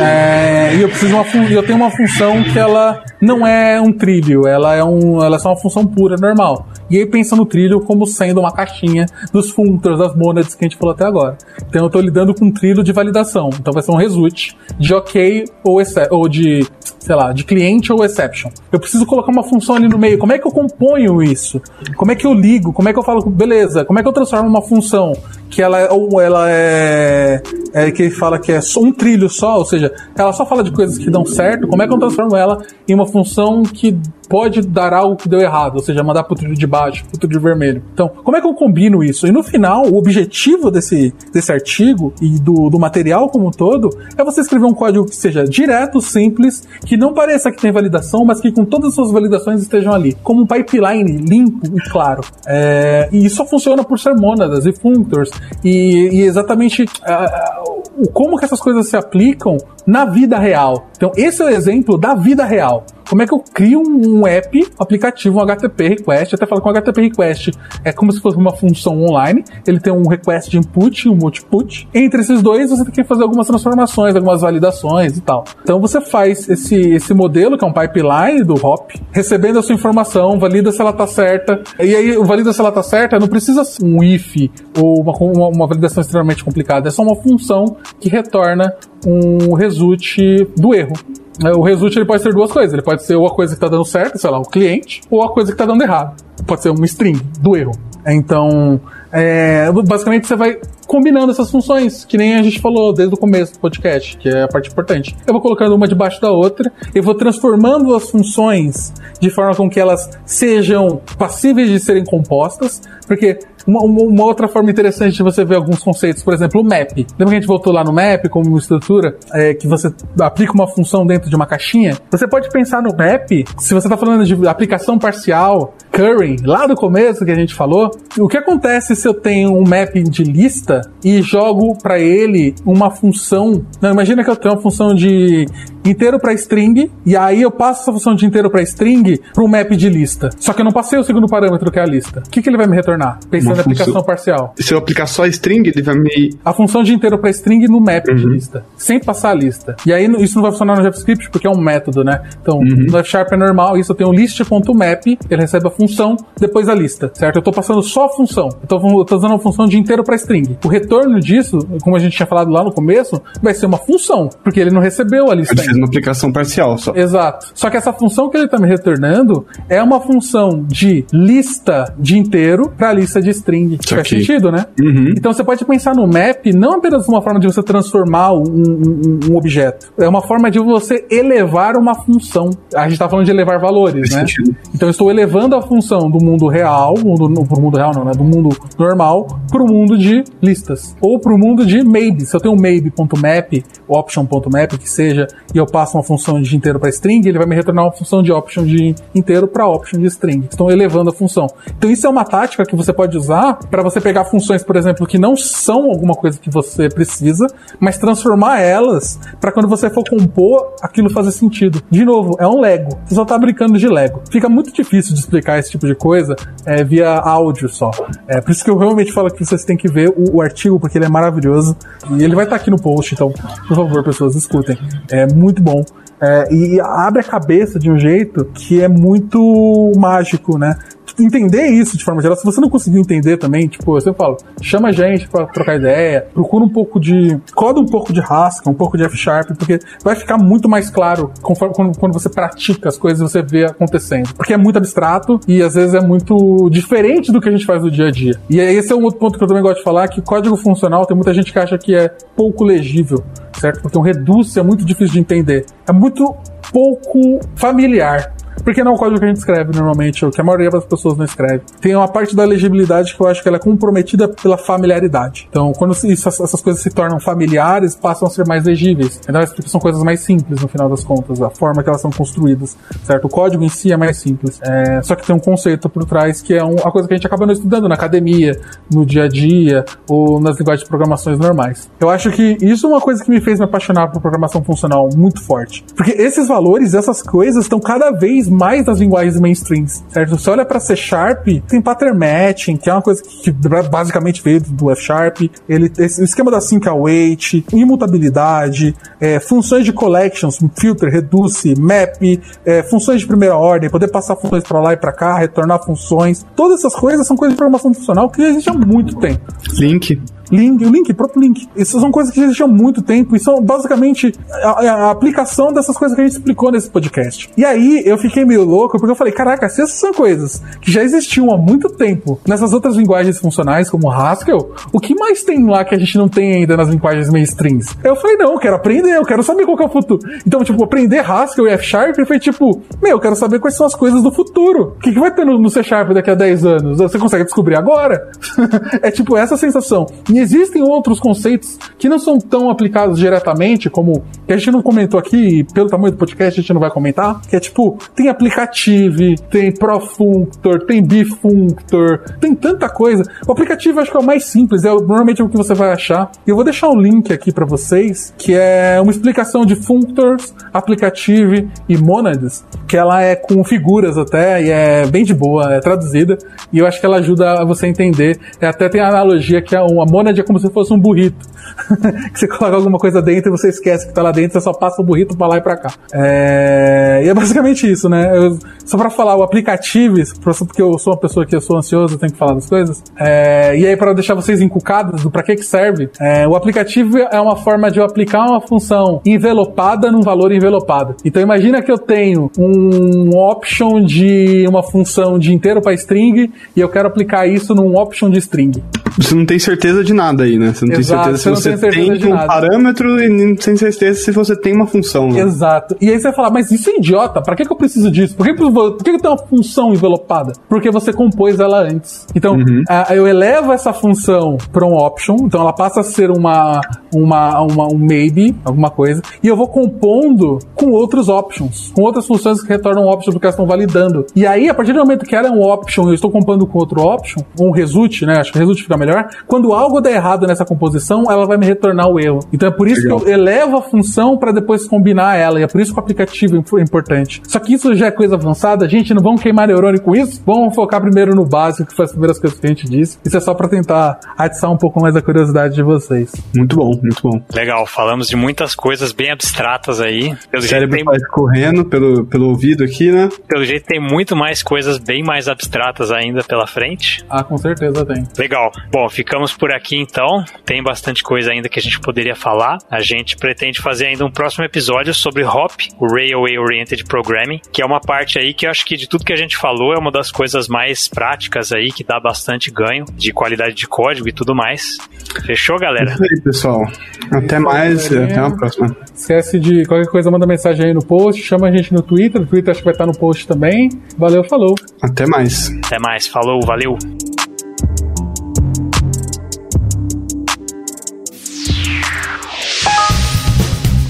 C: É, e eu preciso uma eu tenho uma função que ela não é um trilho, ela é um, ela é só uma função pura normal. E aí pensa no trilho como sendo uma caixinha dos functors, das monads que a gente falou até agora. Então eu estou lidando com um trilho de validação. Então vai ser um result de ok ou, ou de, sei lá, de cliente ou exception. Eu preciso colocar uma função ali no meio. Como é que eu componho isso? Como é que eu ligo? Como é que eu falo, beleza, como é que eu transformo uma função que ela é, ou ela é, é que fala que é um trilho só, ou seja, ela só fala de coisas que dão certo, como é que eu transformo ela em uma função que pode dar algo que deu errado, ou seja, mandar pro trilho de baixo, pro trilho vermelho. Então, como é que eu combino isso? E no final, o objetivo desse, desse artigo e do, do material como um todo é você escrever um código que seja direto, simples, que não pareça que tem validação, mas que com todas as suas validações estejam ali, como um pipeline limpo e claro. É, e isso só funciona por ser mônadas e functors e, e exatamente uh, como que essas coisas se aplicam na vida real. Então, esse é o exemplo da vida real. Como é que eu crio um app, um aplicativo, um HTTP request? Até falo com HTTP request é como se fosse uma função online. Ele tem um request de input e um output. Entre esses dois, você tem que fazer algumas transformações, algumas validações e tal. Então você faz esse, esse modelo, que é um pipeline do hop, recebendo a sua informação, valida se ela está certa. E aí, valida se ela está certa, não precisa ser um if ou uma, uma, uma validação extremamente complicada. É só uma função que retorna um result do erro. É, o result ele pode ser duas coisas. Ele pode ser ou a coisa que está dando certo, sei lá, o cliente, ou a coisa que está dando errado. Pode ser um string do erro. Então, é, basicamente você vai combinando essas funções, que nem a gente falou desde o começo do podcast, que é a parte importante. Eu vou colocando uma debaixo da outra, eu vou transformando as funções de forma com que elas sejam passíveis de serem compostas, porque uma, uma, outra forma interessante de você ver alguns conceitos, por exemplo, o map. Lembra que a gente voltou lá no map como uma estrutura é, que você aplica uma função dentro de uma caixinha? Você pode pensar no map, se você está falando de aplicação parcial, curry, lá do começo que a gente falou, o que acontece se eu tenho um map de lista e jogo para ele uma função? Não, imagina que eu tenho uma função de inteiro para string e aí eu passo essa função de inteiro para string para um map de lista. Só que eu não passei o segundo parâmetro que é a lista. O que, que ele vai me retornar? Pensando na aplicação parcial.
D: Se eu aplicar só string, ele vai me.
C: A função de inteiro para string no map uhum. de lista, sem passar a lista. E aí isso não vai funcionar no JavaScript porque é um método, né? Então, uhum. no F Sharp é normal, isso eu tenho list.map, ele recebe a função, depois a lista, certo? Eu estou passando só a função. Eu tô, usando a função de inteiro para string. O retorno disso, como a gente tinha falado lá no começo, vai ser uma função, porque ele não recebeu a lista.
D: Fez uma aplicação parcial só.
C: Exato. Só que essa função que ele está me retornando é uma função de lista de inteiro para lista de string. Faz sentido, né? Uhum. Então você pode pensar no map não apenas uma forma de você transformar um, um, um, objeto, é uma forma de você elevar uma função. A gente está falando de elevar valores, né? Sentido. Então eu estou elevando a função do mundo real, mundo, pro mundo real não, né? Do mundo normal para o mundo de listas. Ou para o mundo de maybe. Se eu tenho um maybe.map, option.map, que seja, e eu passo uma função de inteiro para string, ele vai me retornar uma função de option de inteiro para option de string. Estão elevando a função. Então isso é uma tática que você pode usar para você pegar funções, por exemplo, que não são alguma coisa que você precisa, mas transformar elas para quando você for compor, aquilo fazer sentido. De novo, é um Lego. Você só tá brincando de Lego. Fica muito difícil de explicar esse tipo de coisa é, via áudio só. É por isso que eu realmente falo que vocês têm que ver o, o artigo, porque ele é maravilhoso. E ele vai estar tá aqui no post, então, por favor, pessoas, escutem. É muito bom. É, e abre a cabeça de um jeito que é muito mágico, né? Entender isso de forma geral. Se você não conseguir entender também, tipo, eu sempre falo, chama a gente para trocar ideia, procura um pouco de. coda um pouco de Haskell, um pouco de F Sharp, porque vai ficar muito mais claro conforme, quando, quando você pratica as coisas e você vê acontecendo. Porque é muito abstrato e às vezes é muito diferente do que a gente faz no dia a dia. E esse é um outro ponto que eu também gosto de falar, que código funcional tem muita gente que acha que é pouco legível, certo? Porque um reduce é muito difícil de entender. É muito pouco familiar. Porque não é o código que a gente escreve normalmente, o que a maioria das pessoas não escreve. Tem uma parte da legibilidade que eu acho que ela é comprometida pela familiaridade. Então, quando isso, essas coisas se tornam familiares, passam a ser mais legíveis. Então, porque são coisas mais simples no final das contas, a forma que elas são construídas, certo? O código em si é mais simples. É, só que tem um conceito por trás que é uma coisa que a gente acaba não estudando na academia, no dia a dia, ou nas linguagens de programações normais. Eu acho que isso é uma coisa que me fez me apaixonar por programação funcional muito forte. Porque esses valores, essas coisas estão cada vez mais das linguagens mainstreams, certo? Você olha para C Sharp, tem pattern matching, que é uma coisa que, basicamente veio do F Sharp, ele, esse, o esquema da sync await, imutabilidade, é, funções de collections, filter, reduce, map, é, funções de primeira ordem, poder passar funções para lá e para cá, retornar funções, todas essas coisas são coisas de programação funcional que existem há muito tempo.
D: Link.
C: Link, o link, próprio link. Essas são coisas que já existiam há muito tempo e são basicamente a, a, aplicação dessas coisas que a gente explicou nesse podcast. E aí eu fiquei meio louco porque eu falei, caraca, se essas são coisas que já existiam há muito tempo nessas outras linguagens funcionais como Haskell, o que mais tem lá que a gente não tem ainda nas linguagens mainstreams? Eu falei, não, eu quero aprender, eu quero saber qual que é o futuro. Então, tipo, aprender Haskell e F Sharp foi tipo, meu, eu quero saber quais são as coisas do futuro. O que, que vai ter no, no C Sharp daqui a 10 anos? Você consegue descobrir agora? é tipo essa sensação. E existem outros conceitos que não são tão aplicados diretamente, como que a gente não comentou aqui, e pelo tamanho do podcast a gente não vai comentar, que é tipo, tem aplicativo, tem profunctor, tem bifunctor, tem tanta coisa. O aplicativo acho que é o mais simples, é normalmente o que você vai achar. Eu vou deixar um link aqui para vocês, que é uma explicação de functors, aplicativo e monads, que ela é com figuras até, e é bem de boa, é traduzida, e eu acho que ela ajuda você a entender. É, até tem a analogia que é uma monad é como se fosse um burrito. que você coloca alguma coisa dentro e você esquece que tá lá dentro, você só passa o burrito pra lá e pra cá. É... E é basicamente isso, né? Eu, só pra falar, o aplicativo, porque eu sou uma pessoa que eu sou ansioso, eu tenho que falar das coisas. É... E aí, para deixar vocês encucados do pra que que serve, é... o aplicativo é uma forma de eu aplicar uma função envelopada num valor envelopado. Então imagina que eu tenho um option de uma função de inteiro para string e eu quero aplicar isso num option de string.
D: Você não tem certeza de nada aí, né? Você não Exato, tem certeza se você, tem, certeza tem um parâmetro e tem certeza se você tem uma função. Né?
C: Exato. E aí você vai falar, mas isso é idiota, pra que, que eu preciso disso? Por que, por que, que eu tenho uma função envelopada? Porque você compôs ela antes. Então, uhum. eu elevo essa função para um option, então ela passa a ser uma, uma, uma, um maybe, alguma coisa, e eu vou compondo com outros options, com outras funções que retornam option porque elas estão validando. E aí, a partir do momento que ela é um option eu estou compondo com outro option, ou um result, né? Acho que result fica melhor. Quando algo der errado nessa composição, ela vai me retornar o erro. Então é por isso Legal. que eu elevo a função para depois combinar ela. E é por isso que o aplicativo é importante. Só que isso já é coisa avançada. Gente, não vamos queimar neurônio com isso. Vamos focar primeiro no básico, que foi as primeiras coisas que a gente disse. Isso é só para tentar atiçar um pouco mais a curiosidade de vocês.
D: Muito bom, muito bom.
B: Legal, falamos de muitas coisas bem abstratas aí.
D: Pelo o cérebro jeito, tem... correndo pelo, pelo ouvido aqui, né?
B: Pelo jeito tem muito mais coisas bem mais abstratas ainda pela frente.
C: Ah, com certeza tem.
B: Legal. Bom, ficamos por aqui então. Tem bastante coisa ainda que a gente poderia falar. A gente pretende fazer ainda um próximo episódio sobre HOP, o Railway Oriented Programming, que é uma parte aí que eu acho que de tudo que a gente falou é uma das coisas mais práticas aí, que dá bastante ganho de qualidade de código e tudo mais. Fechou, galera?
D: Isso aí, pessoal. Até mais, até a próxima.
C: Esquece de qualquer coisa, manda mensagem aí no post, chama a gente no Twitter, o Twitter acho que vai estar no post também. Valeu, falou.
D: Até mais.
B: Até mais, falou, valeu.